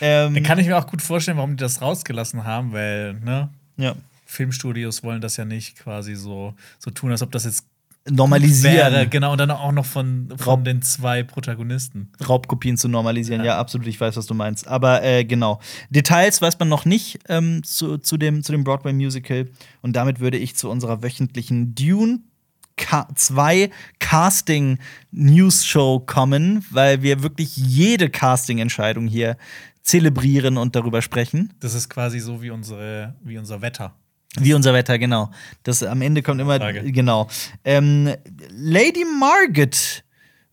ähm, Dann kann ich mir auch gut vorstellen, warum die das rausgelassen haben, weil ne, ja. Filmstudios wollen das ja nicht quasi so, so tun, als ob das jetzt Normalisieren. wäre. Genau, und dann auch noch von, Raub- von den zwei Protagonisten. Raubkopien zu normalisieren. Ja. Ja. absolut, ich weiß, was du meinst. Aber äh, genau. Details weiß man noch nicht ähm, zu, zu dem, zu dem Broadway-Musical. Und damit würde ich zu unserer wöchentlichen Dune 2 Casting News Show kommen, weil wir wirklich jede Casting-Entscheidung hier zelebrieren und darüber sprechen. Das ist quasi so wie, unsere, wie unser Wetter. Wie unser Wetter, genau. Das am Ende kommt immer Frage. genau. Ähm, Lady Margaret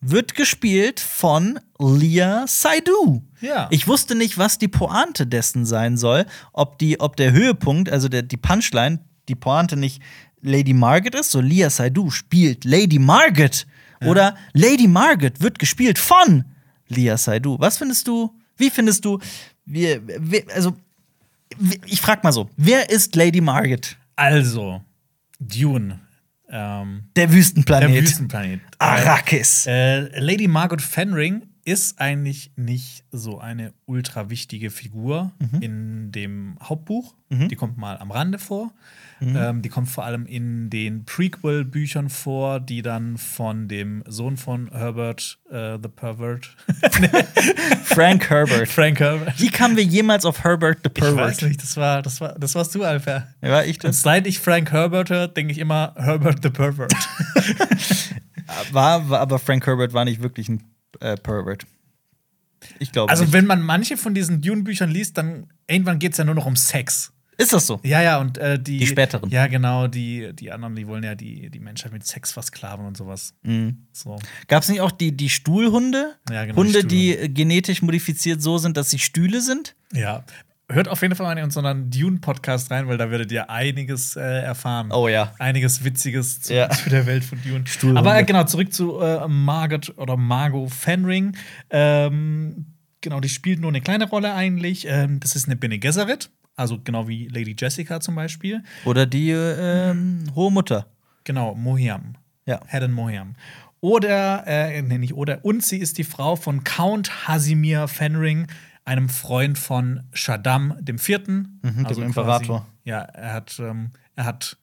wird gespielt von Leah Seydoux. Ja. Ich wusste nicht, was die Pointe dessen sein soll, ob die, ob der Höhepunkt, also der, die Punchline, die Pointe nicht Lady Margaret ist, so Leah Seydoux spielt Lady Margaret oder Lady Margaret wird gespielt von Leah Seydoux. Was findest du? Wie findest du? Wir, wir, also ich frag mal so, wer ist Lady Margaret? Also, Dune. Ähm, Der Wüstenplanet. der Wüstenplanet. Arrakis. Äh, Lady Margot Fenring ist eigentlich nicht so eine ultra wichtige Figur Mhm. in dem Hauptbuch. Die kommt mal am Rande vor. Mhm. Ähm, die kommt vor allem in den Prequel-Büchern vor, die dann von dem Sohn von Herbert äh, the Pervert, Frank Herbert. Frank Herbert. Wie kamen wir jemals auf Herbert the Ich weiß Pervert? nicht, das war, das war, das warst du, Alper. War ich Und das? seit ich Frank Herbert höre, denke ich immer Herbert the Pervert. War, war, aber Frank Herbert war nicht wirklich ein äh, Pervert. Ich glaube also, nicht. wenn man manche von diesen Dune-Büchern liest, dann irgendwann geht es ja nur noch um Sex. Ist das so? Ja, ja, und äh, die. Die späteren. Ja, genau, die, die anderen, die wollen ja die, die Menschheit mit Sex versklaven und sowas. Mhm. So. Gab es nicht auch die, die Stuhlhunde? Ja, genau, Hunde, die die äh, genetisch modifiziert so sind, dass sie Stühle sind? Ja. Hört auf jeden Fall mal in unseren Dune-Podcast rein, weil da werdet ihr einiges äh, erfahren. Oh ja. Einiges Witziges zu, Ja. zu der Welt von Dune. Stuhlhunde. Aber äh, genau, zurück zu äh, Margot oder Margot Fenring. Ähm, genau, die spielt nur eine kleine Rolle eigentlich. Ähm, das ist eine Bene Gesserit, also genau wie Lady Jessica zum Beispiel. Oder die äh, ähm, hohe Mutter. Genau, Mohiam. Ja. Helen Mohiam. Oder, äh, nee, nicht oder, und sie ist die Frau von Count Hasimir Fenring, einem Freund von Shaddam dem Vierten. Mhm, dem Imperator. ja, er hat, ähm, er hat,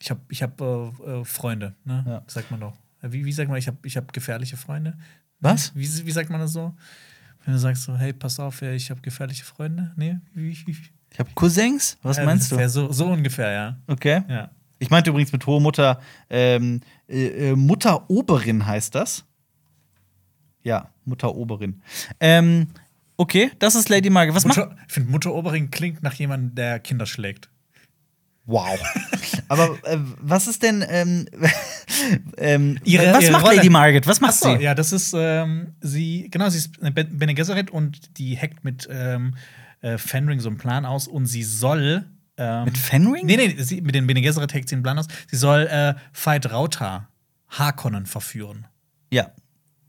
ich habe ich hab, äh, äh, Freunde, ne? Ja. Sagt man doch. Wie, wie sagt man, ich habe ich hab gefährliche Freunde? Was? Wie, wie sagt man das so? Wenn du sagst so, hey, pass auf, ja, ich habe gefährliche Freunde? Nee, wie, wie, wie? Ich habe Cousins? Was Ja, meinst du? So, so ungefähr, ja. Okay. Ja. Ich meinte übrigens mit hohe Mutter, ähm, äh, äh, Mutteroberin heißt das. Ja, Mutteroberin. Ähm, okay, das ist Lady Margaret. Was macht. Ich finde, Mutter Obering klingt nach jemandem, der Kinder schlägt. Wow. Aber äh, was ist denn. Ähm, ähm, Ihre- was ihre macht Rolle- Lady Margaret? Was macht Achso, sie? ja, das ist ähm, sie, genau, sie ist eine Be- Bene Gesserit und die hackt mit ähm, äh, Fenring so einen Plan aus und sie soll. Ähm, Mit Fenring? Nee, nee, sie, mit den Bene Gesserit hackt sie einen Plan aus. Sie soll äh, Veit Rauta Harkonnen verführen. Ja.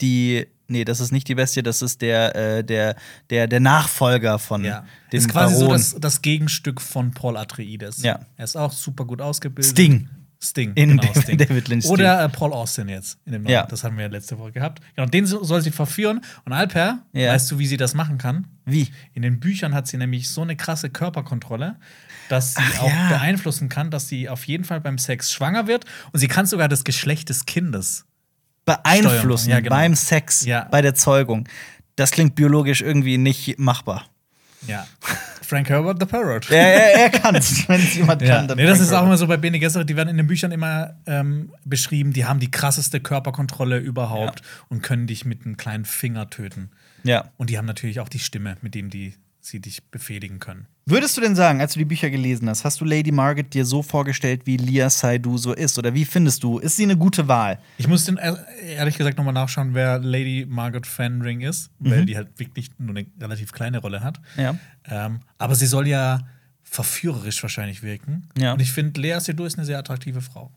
Die. Nee, das ist nicht die Bestie, das ist der, äh, der, der, der Nachfolger von Ja. dem ist quasi so Baron. das, das Gegenstück von Paul Atreides. Ja. Er ist auch super gut ausgebildet. Sting. Sting. In genau, David- Sting. David Lynch. Oder äh, Paul Austin jetzt. In dem. Ja. Das haben wir letzte Woche gehabt. Genau, den so- soll sie verführen. Und Alper, Ja. weißt du, wie sie das machen kann? Wie? In den Büchern hat sie nämlich so eine krasse Körperkontrolle, dass sie Ach auch ja. beeinflussen kann, dass sie auf jeden Fall beim Sex schwanger wird. Und sie kann sogar das Geschlecht des Kindes. Beeinflussen. Ja, genau. beim Sex, Ja. bei der Zeugung. Das klingt biologisch irgendwie nicht machbar. Ja. Frank Herbert, the Parrot. Er, er, er kann es, wenn es jemand Ja, kann. Dann nee, das Frank ist auch immer so bei Bene Gesserit, die werden in den Büchern immer ähm, beschrieben, die haben die krasseste Körperkontrolle überhaupt und können dich mit einem kleinen Finger töten. Ja. Und die haben natürlich auch die Stimme, mit dem die sie dich befehligen können. Würdest du denn sagen, als du die Bücher gelesen hast, hast du Lady Margaret dir so vorgestellt, wie Lia Seydoux so ist? Oder wie findest du, ist sie eine gute Wahl? Ich muss den, äh, ehrlich gesagt nochmal nachschauen, wer Lady Margaret Fenring ist, Mhm. weil die halt wirklich nur eine relativ kleine Rolle hat. Ja. Ähm, aber sie soll ja verführerisch wahrscheinlich wirken. Ja. Und ich finde, Lea Seydoux ist eine sehr attraktive Frau.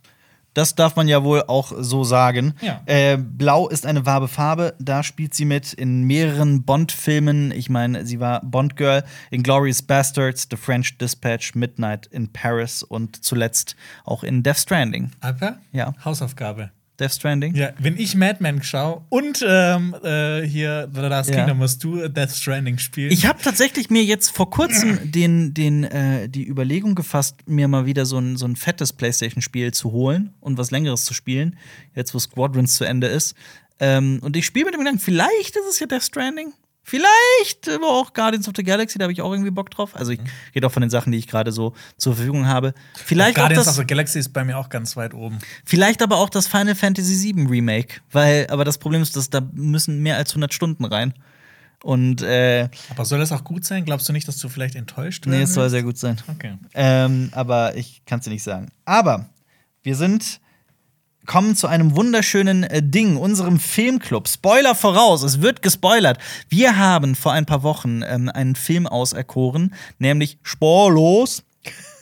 Das darf man ja wohl auch so sagen. Ja. Äh, Blau ist eine wahre Farbe. Da spielt sie mit in mehreren Bond-Filmen. Ich meine, sie war Bond-Girl in Glorious Bastards, The French Dispatch, Midnight in Paris und zuletzt auch in Death Stranding. Alper? Ja. Hausaufgabe. Death Stranding? Ja, wenn ich Mad Men schaue und ähm, äh, hier The Last Ja. Kingdom musst du Death Stranding spielen. Ich habe tatsächlich mir jetzt vor kurzem den, den, äh, die Überlegung gefasst, mir mal wieder so ein, so ein fettes PlayStation-Spiel zu holen und was Längeres zu spielen, jetzt wo Squadrons zu Ende ist. Ähm, und ich spiele mit dem Gedanken, vielleicht ist es ja Death Stranding. Vielleicht aber auch Guardians of the Galaxy, da habe ich auch irgendwie Bock drauf. Also ich rede auch von den Sachen, die ich gerade so zur Verfügung habe. Vielleicht auch Guardians das, of the Galaxy ist bei mir auch ganz weit oben. Vielleicht aber auch das Final Fantasy VII Remake, weil aber das Problem ist, dass da müssen mehr als 100 Stunden rein. Und äh, Aber soll das auch gut sein? Glaubst du nicht, dass du vielleicht enttäuscht nee, werden es soll wirst? sehr gut sein. Okay. Ähm, aber ich kann es dir nicht sagen. Aber wir sind kommen zu einem wunderschönen äh, Ding, unserem Filmclub. Spoiler voraus, es wird gespoilert. Wir haben vor ein paar Wochen ähm, einen Film auserkoren, nämlich Sporlos.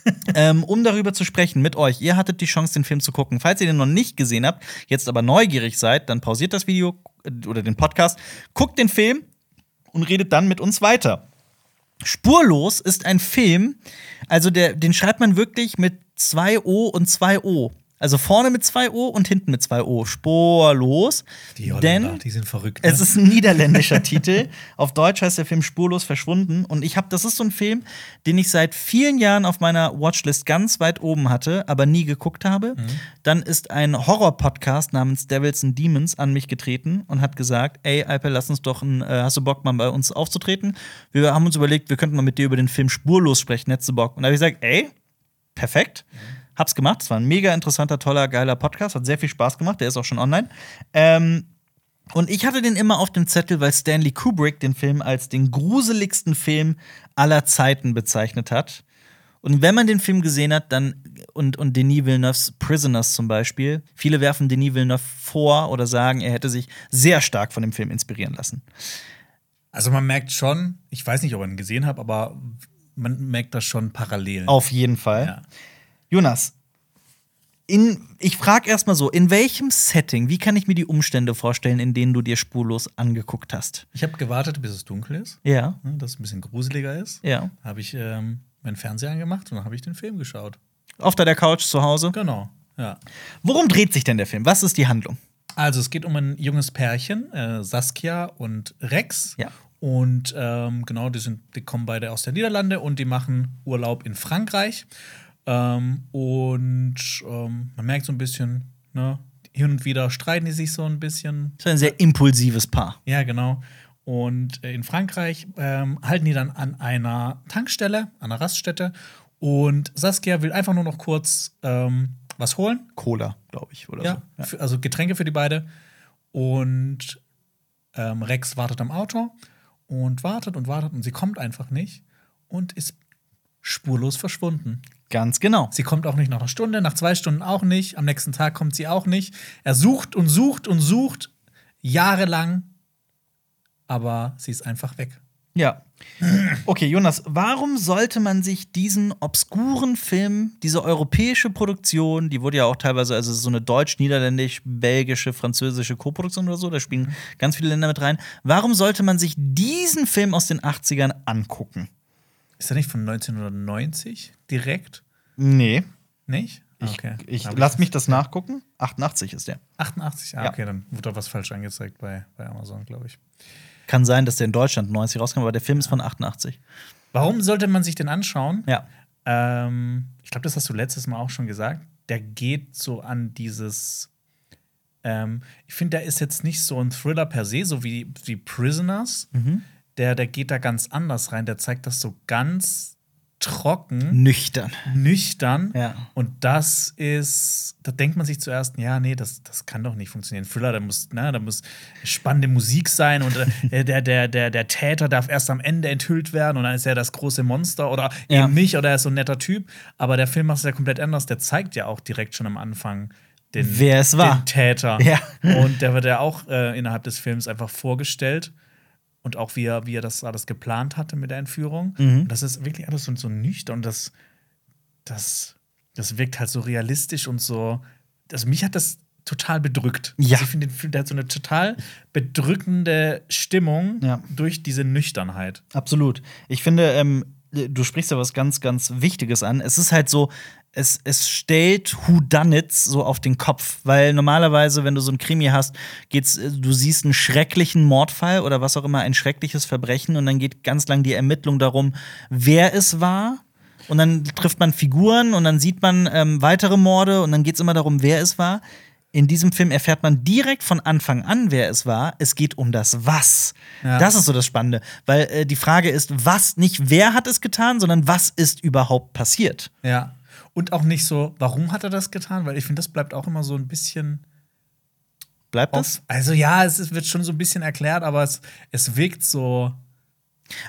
ähm, um darüber zu sprechen mit euch. Ihr hattet die Chance, den Film zu gucken. Falls ihr den noch nicht gesehen habt, jetzt aber neugierig seid, dann pausiert das Video äh, oder den Podcast, guckt den Film und redet dann mit uns weiter. Spurlos ist ein Film, also der, den schreibt man wirklich mit zwei O und zwei O. Also vorne mit zwei O und hinten mit zwei O. Spurlos. Die Holländer, denn die sind verrückt. Ne? es ist ein niederländischer Titel. Auf Deutsch heißt der Film Spurlos verschwunden. Und ich habe, das ist so ein Film, den ich seit vielen Jahren auf meiner Watchlist ganz weit oben hatte, aber nie geguckt habe. Dann ist ein Horror-Podcast namens Devils and Demons an mich getreten und hat gesagt: Ey, Alper, lass uns doch ein, äh, hast du Bock, mal bei uns aufzutreten? Wir haben uns überlegt, wir könnten mal mit dir über den Film Spurlos sprechen. Hättest du Bock? Und da habe ich gesagt: Ey, perfekt. Hab's gemacht. Es war ein mega interessanter, toller, geiler Podcast. Hat sehr viel Spaß gemacht. Der ist auch schon online. Ähm, und ich hatte den immer auf dem Zettel, weil Stanley Kubrick den Film als den gruseligsten Film aller Zeiten bezeichnet hat. Und wenn man den Film gesehen hat, dann und, und Denis Villeneuves Prisoners zum Beispiel, viele werfen Denis Villeneuve vor oder sagen, er hätte sich sehr stark von dem Film inspirieren lassen. also man merkt schon, ich weiß nicht, ob ich ihn gesehen habe, aber man merkt das schon parallel. Auf jeden Fall. Ja. Jonas, in, ich frage erstmal so, in welchem Setting, wie kann ich mir die Umstände vorstellen, in denen du dir spurlos angeguckt hast? Ich habe gewartet, bis es dunkel ist, Ja, ne, dass es ein bisschen gruseliger ist. ja. Habe ich ähm, meinen Fernseher angemacht und dann habe ich den Film geschaut. Auf der Couch zu Hause. Genau, ja. Worum dreht sich denn der Film? Was ist die Handlung? Also es geht um ein junges Pärchen, äh, Saskia und Rex. Ja. Und ähm, genau, die, sind, die kommen beide aus der Niederlande und die machen Urlaub in Frankreich. Ähm, und ähm, man merkt so ein bisschen, ne, hin und wieder streiten die sich so ein bisschen. Das ist ein sehr impulsives Paar. Ja, genau. Und in Frankreich ähm, halten die dann an einer Tankstelle, an einer Raststätte. Und Saskia will einfach nur noch kurz ähm, was holen. Cola, glaube ich, oder Ja, so. für- also Getränke für die beide. Und ähm, Rex wartet am Auto und wartet und wartet und sie kommt einfach nicht und ist spurlos verschwunden. Ganz genau. Sie kommt auch nicht nach einer Stunde, nach zwei Stunden auch nicht, am nächsten Tag kommt sie auch nicht. Er sucht und sucht und sucht jahrelang, aber sie ist einfach weg. Ja. Okay, Jonas, warum sollte man sich diesen obskuren Film, diese europäische Produktion, die wurde ja auch teilweise, also so eine deutsch-niederländisch-belgische, französische Koproduktion oder so, da spielen ganz viele Länder mit rein. Warum sollte man sich diesen Film aus den 80ern angucken? Ist er nicht von 1990 direkt? Nee. Nicht? Ich, Okay. ich lass mich das nachgucken. 88 ist der. 88, ah, Ja. okay, dann wurde da was falsch angezeigt bei, bei Amazon, glaube ich. Kann sein, dass der in Deutschland 90 rauskam, aber der Film ist von 88. Warum sollte man sich den anschauen? Ja. Ähm, ich glaube, das hast du letztes Mal auch schon gesagt. Der geht so an dieses. Ähm, ich finde, der ist jetzt nicht so ein Thriller per se, so wie, wie Prisoners. Mhm. Der, der geht da ganz anders rein. Der zeigt das so ganz trocken, Nüchtern. nüchtern. Ja. Und das ist, da denkt man sich zuerst, ja, nee, das, das kann doch nicht funktionieren. Thriller, da muss, na, da muss spannende Musik sein und äh, der, der, der, der Täter darf erst am Ende enthüllt werden und dann ist er das große Monster oder Ja. eben nicht oder er ist so ein netter Typ. Aber der Film macht es ja komplett anders. Der zeigt ja auch direkt schon am Anfang den, Wer es war. den Täter. Ja. Und der wird ja auch äh, innerhalb des Films einfach vorgestellt. Und auch wie er, wie er das alles geplant hatte mit der Entführung. Mhm. Und das ist wirklich alles so, so nüchtern und das, das, das wirkt halt so realistisch und so. Also mich hat das total bedrückt. Ja. Also ich finde, der hat so eine total bedrückende Stimmung Ja. durch diese Nüchternheit. Absolut. Ich finde, ähm, du sprichst da was ganz, ganz Wichtiges an. Es ist halt so, es, es stellt Whodunits so auf den Kopf, weil normalerweise, wenn du so ein Krimi hast, geht's, äh, du siehst einen schrecklichen Mordfall oder was auch immer, ein schreckliches Verbrechen und dann geht ganz lang die Ermittlung darum, wer es war. Und dann trifft man Figuren und dann sieht man ähm, weitere Morde und dann geht es immer darum, wer es war. In diesem Film erfährt man direkt von Anfang an, wer es war. Es geht um das Was. Ja. Das ist so das Spannende. Weil äh, die Frage ist, was, nicht wer hat es getan, sondern was ist überhaupt passiert. Ja. Und auch nicht so, warum hat er das getan? Weil ich finde, das bleibt auch immer so ein bisschen Bleibt das? Also ja, es wird schon so ein bisschen erklärt, aber es, es wirkt so.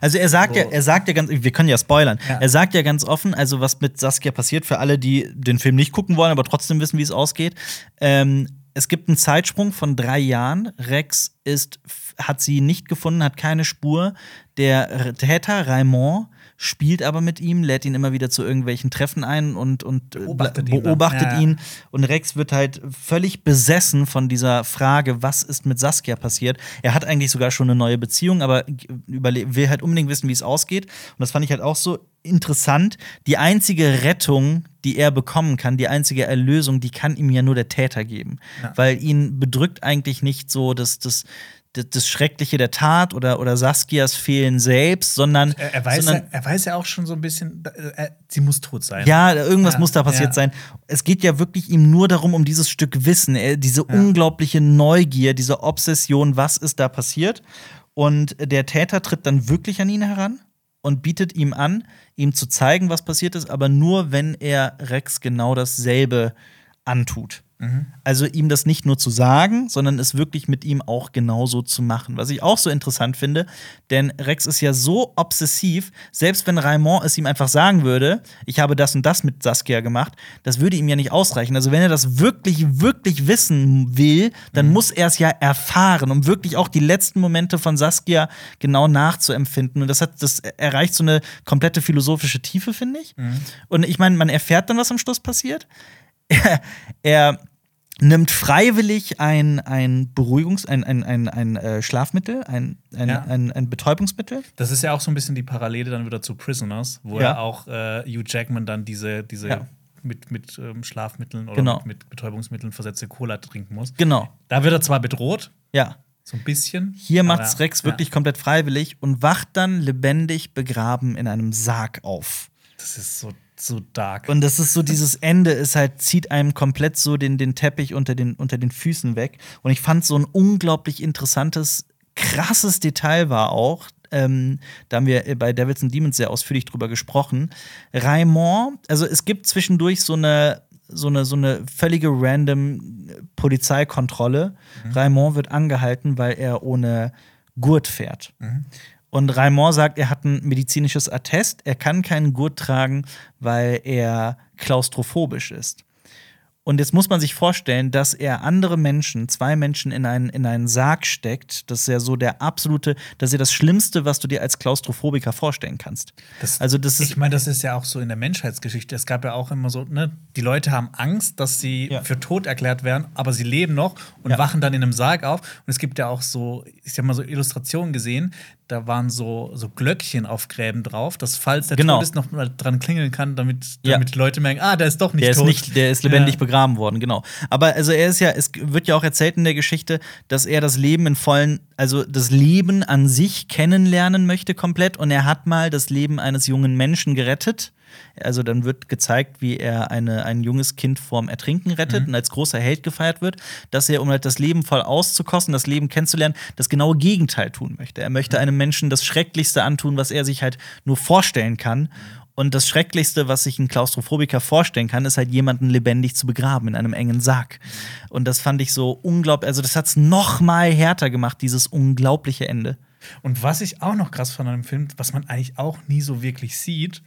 Also er sagt ja, er sagt ja ganz, wir können ja spoilern. Ja. Er sagt ja ganz offen, also was mit Saskia passiert, für alle, die den Film nicht gucken wollen, aber trotzdem wissen, wie es ausgeht. Ähm, es gibt einen Zeitsprung von drei Jahren. Rex ist, hat sie nicht gefunden, hat keine Spur. Der Täter Raymond spielt aber mit ihm, lädt ihn immer wieder zu irgendwelchen Treffen ein und, und äh, Beobachtet ihn beobachtet Ja, ja. ihn. Und Rex wird halt völlig besessen von dieser Frage, was ist mit Saskia passiert. Er hat eigentlich sogar schon eine neue Beziehung, aber will halt unbedingt wissen, wie es ausgeht. Und das fand ich halt auch so interessant. Die einzige Rettung, die er bekommen kann, die einzige Erlösung, die kann ihm ja nur der Täter geben. Ja. Weil ihn bedrückt eigentlich nicht so das, das, das, das Schreckliche der Tat oder, oder Saskias Fehlen selbst, sondern, Er, er, weiß ja, sondern er weiß ja auch schon so ein bisschen, äh, er, sie muss tot sein. ja, irgendwas Ja, muss da passiert ja. sein. Es geht ja wirklich ihm nur darum, um dieses Stück Wissen, äh, diese unglaubliche Neugier, diese Obsession, was ist da passiert. Und der Täter tritt dann wirklich an ihn heran und bietet ihm an, ihm zu zeigen, was passiert ist, aber nur, wenn er Rex genau dasselbe antut. Also ihm das nicht nur zu sagen, sondern es wirklich mit ihm auch genauso zu machen. Was ich auch so interessant finde, denn Rex ist ja so obsessiv, selbst wenn Raimond es ihm einfach sagen würde, ich habe das und das mit Saskia gemacht, das würde ihm ja nicht ausreichen. Also wenn er das wirklich, wirklich wissen will, dann muss er es ja erfahren, um wirklich auch die letzten Momente von Saskia genau nachzuempfinden. Und das hat, das erreicht so eine komplette philosophische Tiefe, finde ich. Und ich meine, man erfährt dann, was am Schluss passiert. Er, er nimmt freiwillig ein, ein Beruhigungs-, ein, ein, ein, ein äh, Schlafmittel, ein, ein, Ja. ein, ein Betäubungsmittel. Das ist ja auch so ein bisschen die Parallele dann wieder zu Prisoners, wo Ja. ja auch äh, Hugh Jackman dann diese, diese Ja. mit, mit ähm, Schlafmitteln oder Genau. mit, mit Betäubungsmitteln versetzte Cola trinken muss. Genau, Da wird er zwar bedroht, ja. so ein bisschen. Hier macht's Rex wirklich komplett freiwillig und wacht dann lebendig begraben in einem Sarg auf. Das ist so, so dark. Und das ist so, dieses Ende ist halt, zieht einem komplett so den, den Teppich unter den, unter den Füßen weg. Und ich fand so ein unglaublich interessantes, krasses Detail war auch. Ähm, da haben wir bei Devils and Demons sehr ausführlich drüber gesprochen. Raimond, also es gibt zwischendurch so eine, so eine, so eine völlige random Polizeikontrolle. Raimond wird angehalten, weil er ohne Gurt fährt. Und Raimond sagt, er hat ein medizinisches Attest, er kann keinen Gurt tragen, weil er klaustrophobisch ist. Und jetzt muss man sich vorstellen, dass er andere Menschen, zwei Menschen in einen, in einen Sarg steckt. Das ist ja so der absolute, das ist ja das Schlimmste, was du dir als Klaustrophobiker vorstellen kannst. Das, also, das ist. ich meine, das ist ja auch so in der Menschheitsgeschichte. Es gab ja auch immer so, ne, die Leute haben Angst, dass sie Ja. für tot erklärt werden, aber sie leben noch und Ja. wachen dann in einem Sarg auf. Und es gibt ja auch so, ich habe mal so Illustrationen gesehen, da waren so, so Glöckchen auf Gräben drauf, dass falls der Genau. tot ist, noch mal dran klingeln kann, damit, Ja. damit die Leute merken, ah, der ist doch nicht der tot. ist nicht, der ist lebendig Ja. Begraben worden, genau. Aber also er ist ja, es wird ja auch erzählt in der Geschichte, dass er das Leben in vollen, also das Leben an sich kennenlernen möchte komplett und er hat mal das Leben eines jungen Menschen gerettet. Also dann wird gezeigt, wie er eine, ein junges Kind vorm Ertrinken rettet und als großer Held gefeiert wird, dass er, um halt das Leben voll auszukosten, das Leben kennenzulernen, das genaue Gegenteil tun möchte. Er möchte einem Menschen das Schrecklichste antun, was er sich halt nur vorstellen kann. Und das Schrecklichste, was sich ein Klaustrophobiker vorstellen kann, ist halt jemanden lebendig zu begraben in einem engen Sarg. Und das fand ich so unglaublich, also das hat es noch mal härter gemacht, dieses unglaubliche Ende. Und was ich auch noch krass an dem Film, was man eigentlich auch nie so wirklich sieht,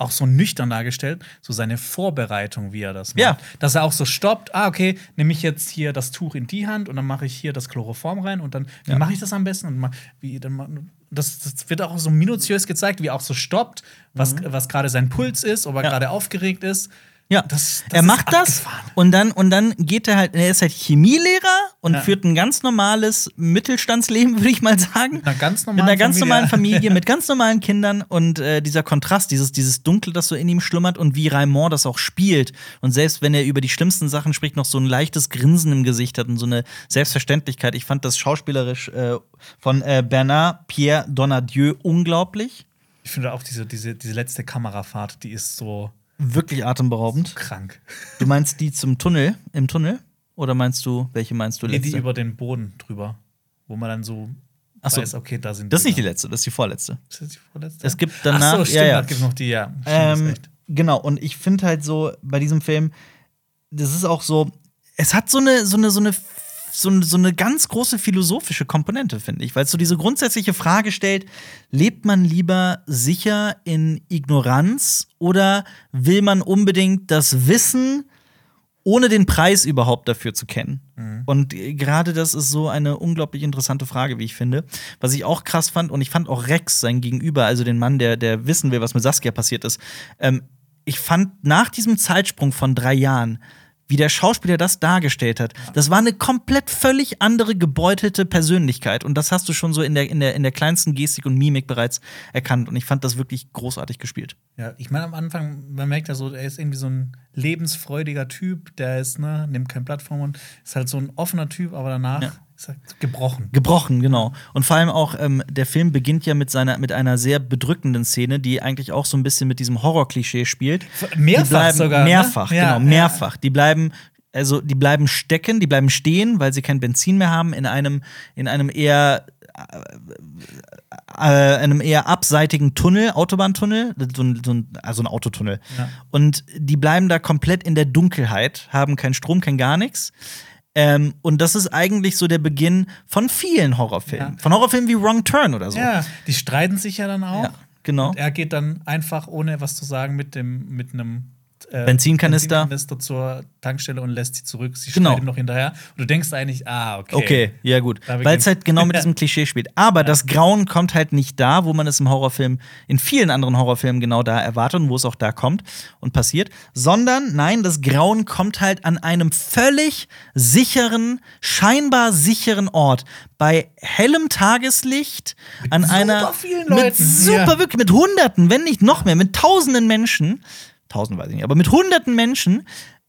auch so nüchtern dargestellt, so seine Vorbereitung, wie er das macht. Ja. Dass er auch so stoppt, ah, okay, nehme ich jetzt hier das Tuch in die Hand und dann mache ich hier das Chloroform rein und dann, Ja. mache ich das am besten? Und wie, dann, das, das wird auch so minutiös gezeigt, wie er auch so stoppt, was, Mhm. was gerade sein Puls ist, ob er Ja. gerade aufgeregt ist. Ja, Das- das er macht das und dann, und dann geht er halt, er ist halt Chemielehrer und Ja. führt ein ganz normales Mittelstandsleben, würde ich mal sagen. Mit einer ganz Mit normalen einer ganz Familie. normalen Familie, mit ganz normalen Kindern und äh, dieser Kontrast, dieses, dieses Dunkel, das so in ihm schlummert und wie Raimond das auch spielt. Und selbst wenn er über die schlimmsten Sachen spricht, noch so ein leichtes Grinsen im Gesicht hat und so eine Selbstverständlichkeit. Ich fand das schauspielerisch äh, von äh, Bernard Pierre Donadieu unglaublich. Ich finde auch diese, diese, diese letzte Kamerafahrt, die ist so Wirklich atemberaubend. krank. Du meinst die zum Tunnel, im Tunnel? Oder meinst du, welche meinst du Nee, letzte? die über den Boden drüber, wo man dann so Ach so. weiß, okay, da sind das ist nicht die letzte, das ist die vorletzte. Ist das die vorletzte? Es gibt danach- Ach so, stimmt, ja, ja. gibt noch die, ja. Ähm, ist genau, und ich finde halt so, bei diesem Film, das ist auch so, es hat so eine, so eine, so eine, so eine, so eine ganz große philosophische Komponente, finde ich, weil es so diese grundsätzliche Frage stellt, lebt man lieber sicher in Ignoranz oder will man unbedingt das Wissen ohne den Preis überhaupt dafür zu kennen. Und äh, gerade das ist so eine unglaublich interessante Frage, wie ich finde. Was ich auch krass fand, und ich fand auch Rex, sein Gegenüber, also den Mann, der, der wissen will, was mit Saskia passiert ist, ähm, ich fand nach diesem Zeitsprung von drei Jahren, wie der Schauspieler das dargestellt hat, das war eine komplett völlig andere gebeutelte Persönlichkeit. Und das hast du schon so in der, in der, in der kleinsten Gestik und Mimik bereits erkannt. Und ich fand das wirklich großartig gespielt. Ja, ich meine, am Anfang, man merkt ja so, er ist irgendwie so ein lebensfreudiger Typ, der ist, ne, nimmt kein Blatt vom Mund, ist halt so ein offener Typ, aber danach Ja. Gebrochen. Gebrochen, genau. Und vor allem auch, ähm, der Film beginnt ja mit, seiner, mit einer sehr bedrückenden Szene, die eigentlich auch so ein bisschen mit diesem Horror-Klischee spielt. Mehrfach die bleiben, sogar, ne? Mehrfach, Ja, genau, mehrfach. Die bleiben. Also die bleiben stecken, die bleiben stehen, weil sie kein Benzin mehr haben in einem in einem eher äh, einem eher abseitigen Tunnel, Autobahntunnel, so ein, so ein, also ein Autotunnel. Ja. Und die bleiben da komplett in der Dunkelheit, haben keinen Strom, kein gar nichts. Ähm, und das ist eigentlich so der Beginn von vielen Horrorfilmen. Ja. Von Horrorfilmen wie Wrong Turn oder so. Ja, die streiten sich ja dann auch. Ja, genau. Und er geht dann einfach, ohne was zu sagen, mit dem mit einem äh, Benzinkanister. Benzinkanister zur Tankstelle und lässt sie zurück. Sie Genau. schreit ihm noch hinterher. Und du denkst eigentlich, ah, okay. Okay, ja gut. Weil es halt genau mit diesem Klischee spielt. Aber das Grauen kommt halt nicht da, wo man es im Horrorfilm, in vielen anderen Horrorfilmen genau da erwartet und wo es auch da kommt und passiert. Sondern, nein, das Grauen kommt halt an einem völlig sicheren, scheinbar sicheren Ort. Bei hellem Tageslicht, an super einer. vielen Mit Leuten, super, ja. wirklich, mit Hunderten, wenn nicht noch mehr, mit Tausenden Menschen. Tausend weiß ich nicht, aber mit Hunderten Menschen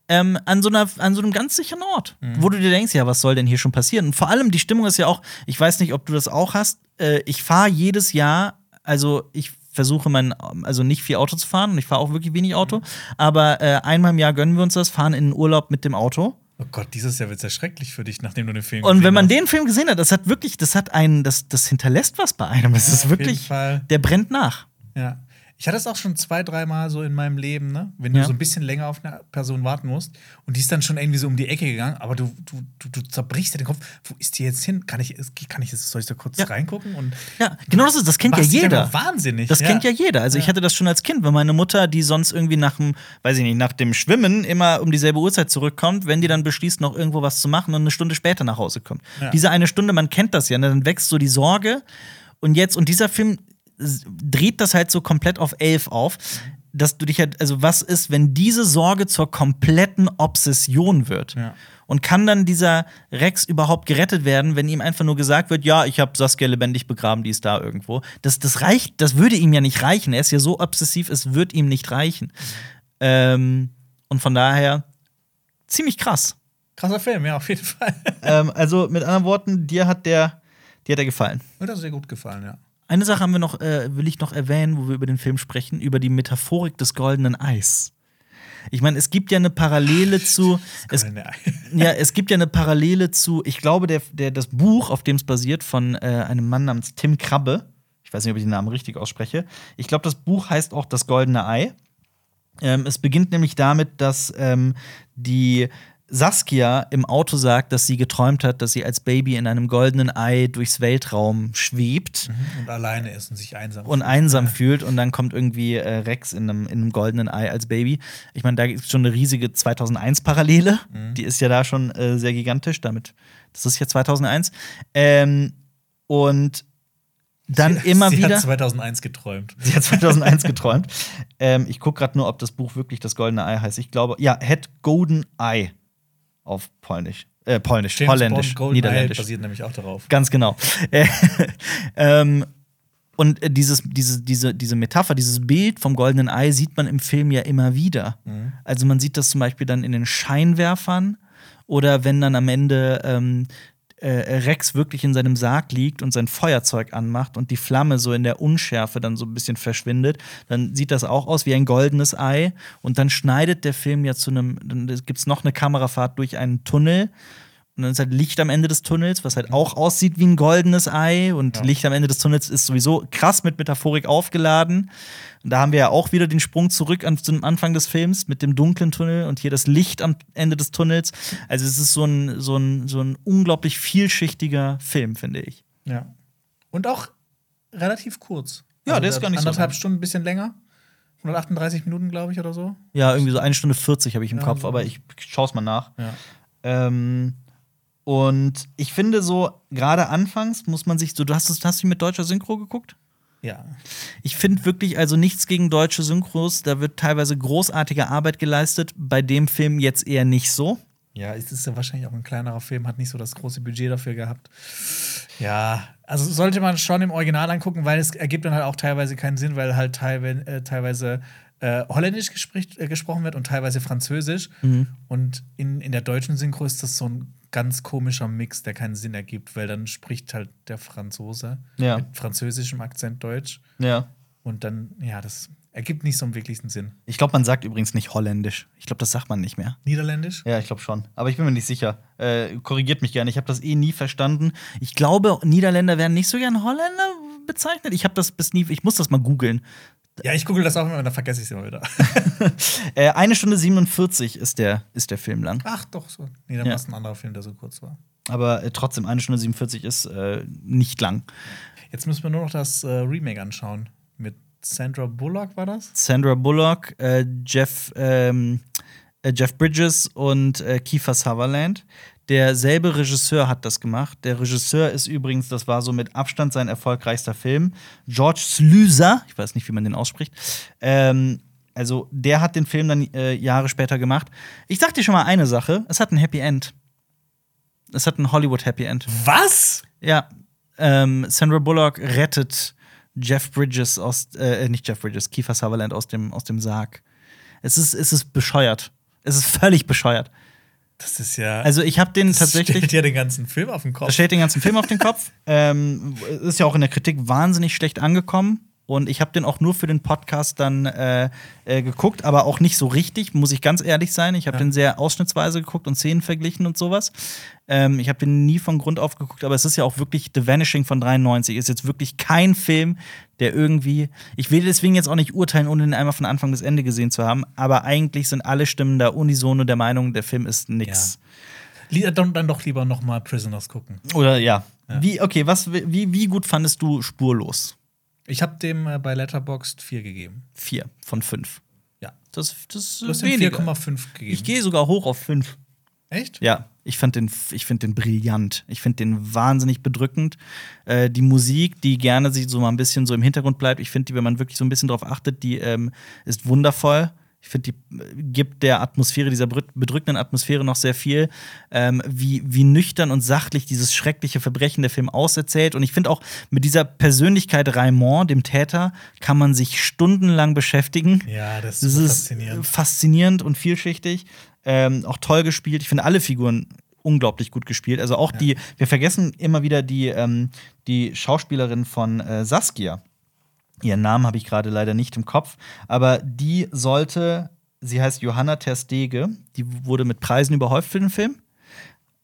ähm, an, so einer, an so einem ganz sicheren Ort, wo du dir denkst, ja, was soll denn hier schon passieren? Und vor allem die Stimmung ist ja auch, ich weiß nicht, ob du das auch hast, äh, ich fahre jedes Jahr, also ich versuche mein, also nicht viel Auto zu fahren und ich fahre auch wirklich wenig Auto, aber äh, einmal im Jahr gönnen wir uns das, fahren in den Urlaub mit dem Auto. Oh Gott, dieses Jahr wird es ja schrecklich für dich, nachdem du den Film Und gesehen wenn man hast. den Film gesehen hat, das hat wirklich, das hat einen, das, das hinterlässt was bei einem. Das ist auf jeden wirklich, der brennt nach. Ja. Ich hatte es auch schon zwei, dreimal so in meinem Leben, ne? Wenn du Ja. so ein bisschen länger auf eine Person warten musst und die ist dann schon irgendwie so um die Ecke gegangen, aber du, du, du, du zerbrichst dir den Kopf. Wo ist die jetzt hin? Kann ich, kann ich soll ich da kurz Ja. reingucken? Und Ja, genau das ist, das kennt ja jeder. Wahnsinnig. Das kennt ja jeder. Also ich Ja. hatte das schon als Kind, wenn meine Mutter, die sonst irgendwie nach dem, weiß ich nicht, nach dem Schwimmen immer um dieselbe Uhrzeit zurückkommt, wenn die dann beschließt, noch irgendwo was zu machen und eine Stunde später nach Hause kommt. Ja. Diese eine Stunde, man kennt das ja, ne? dann wächst so die Sorge. Und jetzt, und dieser Film dreht das halt so komplett auf elf auf, dass du dich halt, also was ist, wenn diese Sorge zur kompletten Obsession wird? Ja. Und kann dann dieser Rex überhaupt gerettet werden, wenn ihm einfach nur gesagt wird, ja, ich habe Saskia lebendig begraben, die ist da irgendwo. Das, das reicht, das würde ihm ja nicht reichen. Er ist ja so obsessiv, es wird ihm nicht reichen. Ähm, und von daher ziemlich krass. Krasser Film, ja, auf jeden Fall. ähm, also mit anderen Worten, dir hat der, dir hat der gefallen. Mir hat das sehr gut gefallen, ja. Eine Sache haben wir noch, äh, will ich noch erwähnen, wo wir über den Film sprechen, über die Metaphorik des goldenen Eis. Ich meine, es gibt ja eine Parallele zu. Es, ja, es gibt ja eine Parallele zu, ich glaube, der, der, das Buch, auf dem es basiert, von äh, einem Mann namens Tim Krabbe. Ich weiß nicht, ob ich den Namen richtig ausspreche. Ich glaube, das Buch heißt auch Das Goldene Ei. Ähm, es beginnt nämlich damit, dass ähm, die Saskia im Auto sagt, dass sie geträumt hat, dass sie als Baby in einem goldenen Ei durchs Weltraum schwebt Und alleine ist und sich einsam. und einsam fühlt und dann kommt irgendwie äh, Rex in einem, in einem goldenen Ei als Baby. Ich meine, da gibt es schon eine riesige 2001-Parallele. Die ist ja da schon äh, sehr gigantisch. Damit, das ist ja 2001. Ähm, und dann sie, immer sie wieder. hat 2001 geträumt. Sie hat 2001 geträumt. ähm, ich gucke gerade nur, ob das Buch wirklich das goldene Ei heißt. Ich glaube, ja, Het Golden Eye auf Polnisch. Äh, Polnisch, James Holländisch, Bond, Niederländisch. Eye basiert nämlich auch darauf. Ganz genau. Äh, ähm, und dieses, diese, diese, diese Metapher, dieses Bild vom goldenen Ei sieht man im Film ja immer wieder. Mhm. Also man sieht das zum Beispiel dann in den Scheinwerfern oder wenn dann am Ende ähm, äh, Rex wirklich in seinem Sarg liegt und sein Feuerzeug anmacht und die Flamme so in der Unschärfe dann so ein bisschen verschwindet, dann sieht das auch aus wie ein goldenes Ei. Und dann schneidet der Film ja zu einem, dann gibt es noch eine Kamerafahrt durch einen Tunnel. Und dann ist halt Licht am Ende des Tunnels, was halt auch aussieht wie ein goldenes Ei. Und Ja. Licht am Ende des Tunnels ist sowieso krass mit Metaphorik aufgeladen. Und da haben wir ja auch wieder den Sprung zurück an, zum Anfang des Films mit dem dunklen Tunnel und hier das Licht am Ende des Tunnels. Also es ist so ein, so ein, so ein unglaublich vielschichtiger Film, finde ich. Ja. Und auch relativ kurz. Ja, der ist gar nicht so Anderthalb. Stunden, ein bisschen länger. 138 Minuten, glaube ich, oder so. Ja, irgendwie so eine Stunde 40 habe ich im Ja, Kopf, so. aber ich schaue es mal nach. Ja. Ähm, und ich finde so, gerade anfangs muss man sich so, du hast es, hast du mit deutscher Synchro geguckt? Ja. Ich finde wirklich also nichts gegen deutsche Synchros. Da wird teilweise großartige Arbeit geleistet. Bei dem Film jetzt eher nicht so. Ja, es ist ja wahrscheinlich auch ein kleinerer Film, hat nicht so das große Budget dafür gehabt. Ja, also sollte man schon im Original angucken, weil es ergibt dann halt auch teilweise keinen Sinn, weil halt teilweise, äh, Holländisch gespricht, äh, gesprochen wird und teilweise Französisch. Mhm. Und in, in der deutschen Synchro ist das so ein ganz komischer Mix, der keinen Sinn ergibt, weil dann spricht halt der Franzose Ja. mit französischem Akzent Deutsch. Ja. Und dann, ja, das ergibt nicht so einen wirklichen Sinn. Ich glaube, man sagt übrigens nicht holländisch. Ich glaube, das sagt man nicht mehr. Niederländisch? Ja, ich glaube schon. Aber ich bin mir nicht sicher. Äh, korrigiert mich gerne. Ich habe das eh nie verstanden. Ich glaube, Niederländer werden nicht so gern Holländer bezeichnet. Ich habe das bis nie. Ich muss das mal googeln. Ja, ich google das auch immer, und dann vergesse ich es immer wieder. Äh, eine Stunde 47 ist der, ist der Film lang. Ach, doch, so. Nee, dann Ja. war es ein anderer Film, der so kurz war. Aber äh, trotzdem, eine Stunde 47 ist äh, nicht lang. Jetzt müssen wir nur noch das äh, Remake anschauen. Mit Sandra Bullock war das? Sandra Bullock, äh, Jeff, ähm, äh, Jeff Bridges und Kiefer Sutherland. Derselbe Regisseur hat das gemacht. Der Regisseur ist übrigens, das war so mit Abstand sein erfolgreichster Film, George Sluizer. Ich weiß nicht, wie man den ausspricht. Ähm, also, der hat den Film dann äh, Jahre später gemacht. Ich sag dir schon mal eine Sache: Es hat ein Happy End. Es hat ein Hollywood Happy End. Was? Ja, ähm, Sandra Bullock rettet Jeff Bridges aus, äh, nicht Jeff Bridges, Kiefer Sutherland aus dem, aus dem Sarg. Es ist, es ist bescheuert. Es ist völlig bescheuert. Das ist ja. Also ich habe den das tatsächlich. stellt ja den ganzen Film auf den Kopf. Das stellt den ganzen Film auf den Kopf. ähm, ist ja auch in der Kritik wahnsinnig schlecht angekommen. Und ich habe den auch nur für den Podcast dann äh, äh, geguckt, aber auch nicht so richtig, muss ich ganz ehrlich sein. Ich habe Ja. den sehr ausschnittsweise geguckt und Szenen verglichen und sowas. Ähm, ich habe den nie von Grund auf geguckt, aber es ist ja auch wirklich The Vanishing von 93. Ist jetzt wirklich kein Film, der irgendwie. Ich will deswegen jetzt auch nicht urteilen, ohne den einmal von Anfang bis Ende gesehen zu haben, aber eigentlich sind alle Stimmen da unisono der Meinung, der Film ist nix. Li- Dann, dann doch lieber noch mal Prisoners gucken. Oder ja. Ja. Wie, okay, was, wie, wie gut fandest du spurlos? Ich habe dem äh, bei Letterboxd 4 gegeben. Vier von fünf. Ja. Das, das ist Du hast weniger. 4,5 gegeben. Ich gehe sogar hoch auf fünf. Echt? Ja, ich fand den, ich find den brillant. Ich finde den wahnsinnig bedrückend. Äh, die Musik, die gerne sich so mal ein bisschen so im Hintergrund bleibt, ich finde die, wenn man wirklich so ein bisschen drauf achtet, die ähm, ist wundervoll. Ich finde, die äh, gibt der Atmosphäre, dieser bedrück- bedrückenden Atmosphäre noch sehr viel. Ähm, wie, wie nüchtern und sachlich dieses schreckliche Verbrechen der Film auserzählt. Und ich finde auch mit dieser Persönlichkeit Raimond, dem Täter, kann man sich stundenlang beschäftigen. Ja, das Das ist faszinierend. faszinierend und vielschichtig. Ähm, auch toll gespielt. Ich finde alle Figuren unglaublich gut gespielt. Also auch die, wir vergessen immer wieder die, ähm, die Schauspielerin von äh, Saskia. Ihren Namen habe ich gerade leider nicht im Kopf, aber die sollte, sie heißt Johanna Terstege, die wurde mit Preisen überhäuft für den Film.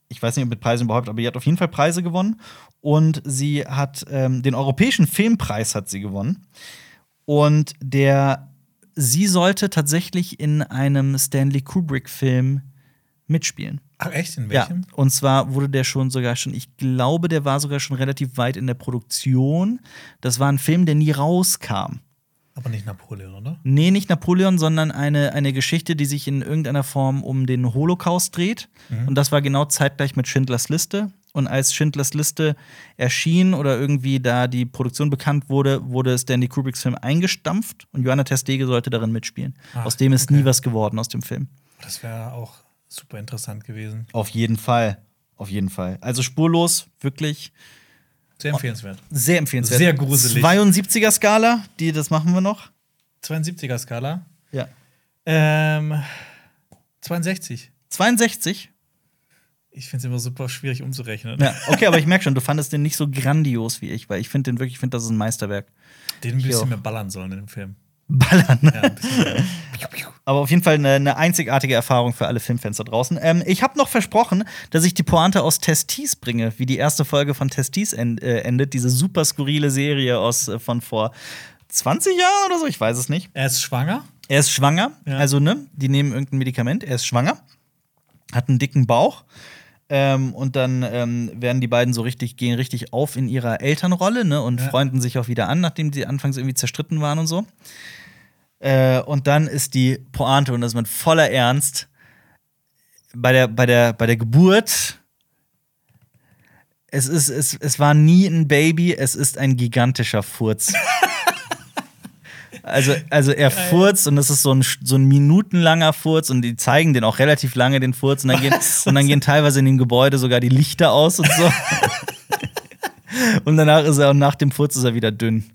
Ich weiß nicht, ob mit Preisen überhaupt, aber die hat auf jeden Fall Preise gewonnen. Und sie hat ähm, den Europäischen Filmpreis hat sie gewonnen. Und der, sie sollte tatsächlich in einem Stanley Kubrick-Film mitspielen. Ach, echt? In Ja, welchem? und zwar wurde der schon sogar schon, ich glaube, der war sogar schon relativ weit in der Produktion. Das war ein Film, der nie rauskam. Aber nicht Napoleon, oder? Nee, nicht Napoleon, sondern eine, eine Geschichte, die sich in irgendeiner Form um den Holocaust dreht. Und das war genau zeitgleich mit Schindlers Liste. Und als Schindlers Liste erschien oder irgendwie da die Produktion bekannt wurde, wurde Stanley Kubricks Film eingestampft und Johanna Testege sollte darin mitspielen. Ah, aus dem ist okay. nie was geworden aus dem Film. Das wäre auch super interessant gewesen. Auf jeden Fall. Auf jeden Fall. Also spurlos, wirklich Sehr empfehlenswert. sehr empfehlenswert. Sehr gruselig. 72er Skala, die, das machen wir noch. 72er Skala. Ja. Ähm, 62. 62? Ich finde es immer super schwierig umzurechnen. Ja, okay, aber ich merke schon, du fandest den nicht so grandios wie ich, weil ich finde den wirklich, ich finde, das ist ein Meisterwerk. Den ein Ich bisschen mehr ballern sollen in dem Film. Ballern. Ja. Aber auf jeden Fall eine, eine einzigartige Erfahrung für alle Filmfans da draußen. Ähm, ich habe noch versprochen, dass ich die Pointe aus Testis bringe, wie die erste Folge von Testis end, äh, endet. Diese super skurrile Serie aus, äh, von vor 20 Jahren oder so, ich weiß es nicht. er ist schwanger. Er ist schwanger, Ja. also ne, die nehmen irgendein Medikament, er ist schwanger, hat einen dicken Bauch. Ähm, und dann ähm, werden die beiden so richtig, gehen richtig auf in ihrer Elternrolle, ne, und Ja. freunden sich auch wieder an, nachdem sie anfangs irgendwie zerstritten waren und so. Äh, und dann ist die Pointe, und das ist mit voller Ernst, bei der, bei der, bei der Geburt. Es, ist, es, es war nie ein Baby, es ist ein gigantischer Furz. Also, also er furzt und es ist so ein, so ein minutenlanger Furz und die zeigen den auch relativ lange, den Furz. Und dann, gehen, und dann gehen teilweise in dem Gebäude sogar die Lichter aus und so. und danach ist er, und nach dem Furz ist er wieder dünn.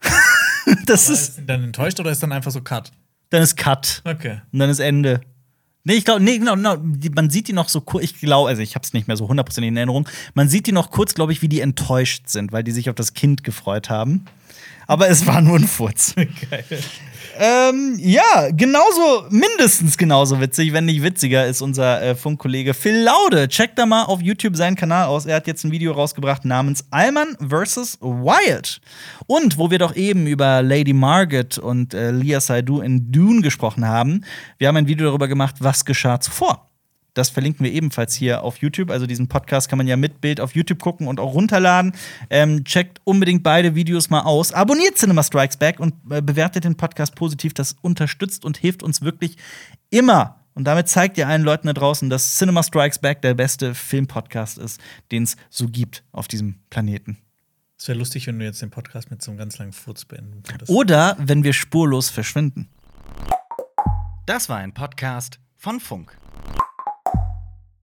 das Aber ist, ist dann enttäuscht oder ist dann einfach so Cut? dann ist Cut. Okay. Und dann ist Ende. Nee, ich glaube, nee, genau, genau. Man sieht die noch so kurz, ich glaube, also ich habe es nicht mehr so hundertprozentig in Erinnerung. Man sieht die noch kurz, glaube ich, wie die enttäuscht sind, weil die sich auf das Kind gefreut haben. Aber es war nur ein Furz. Geil. Ähm, ja, genauso, mindestens genauso witzig, wenn nicht witziger, ist unser äh, Funkkollege Phil Laude. Checkt da mal auf YouTube seinen Kanal aus. Er hat jetzt ein Video rausgebracht namens Alman vs. Wyatt. Und wo wir doch eben über Lady Margaret und äh, Lia Seydoux in Dune gesprochen haben, wir haben ein Video darüber gemacht, was geschah zuvor. Das verlinken wir ebenfalls hier auf YouTube. Also diesen Podcast kann man ja mit Bild auf YouTube gucken und auch runterladen. Ähm, checkt unbedingt beide Videos mal aus. Abonniert Cinema Strikes Back und äh, bewertet den Podcast positiv. Das unterstützt und hilft uns wirklich immer. Und damit zeigt ihr allen Leuten da draußen, dass Cinema Strikes Back der beste Filmpodcast ist, den es so gibt auf diesem Planeten. Es wäre lustig, wenn du jetzt den Podcast mit so einem ganz langen Furz beenden würdest. Oder wenn wir spurlos verschwinden. Das war ein Podcast von Funk.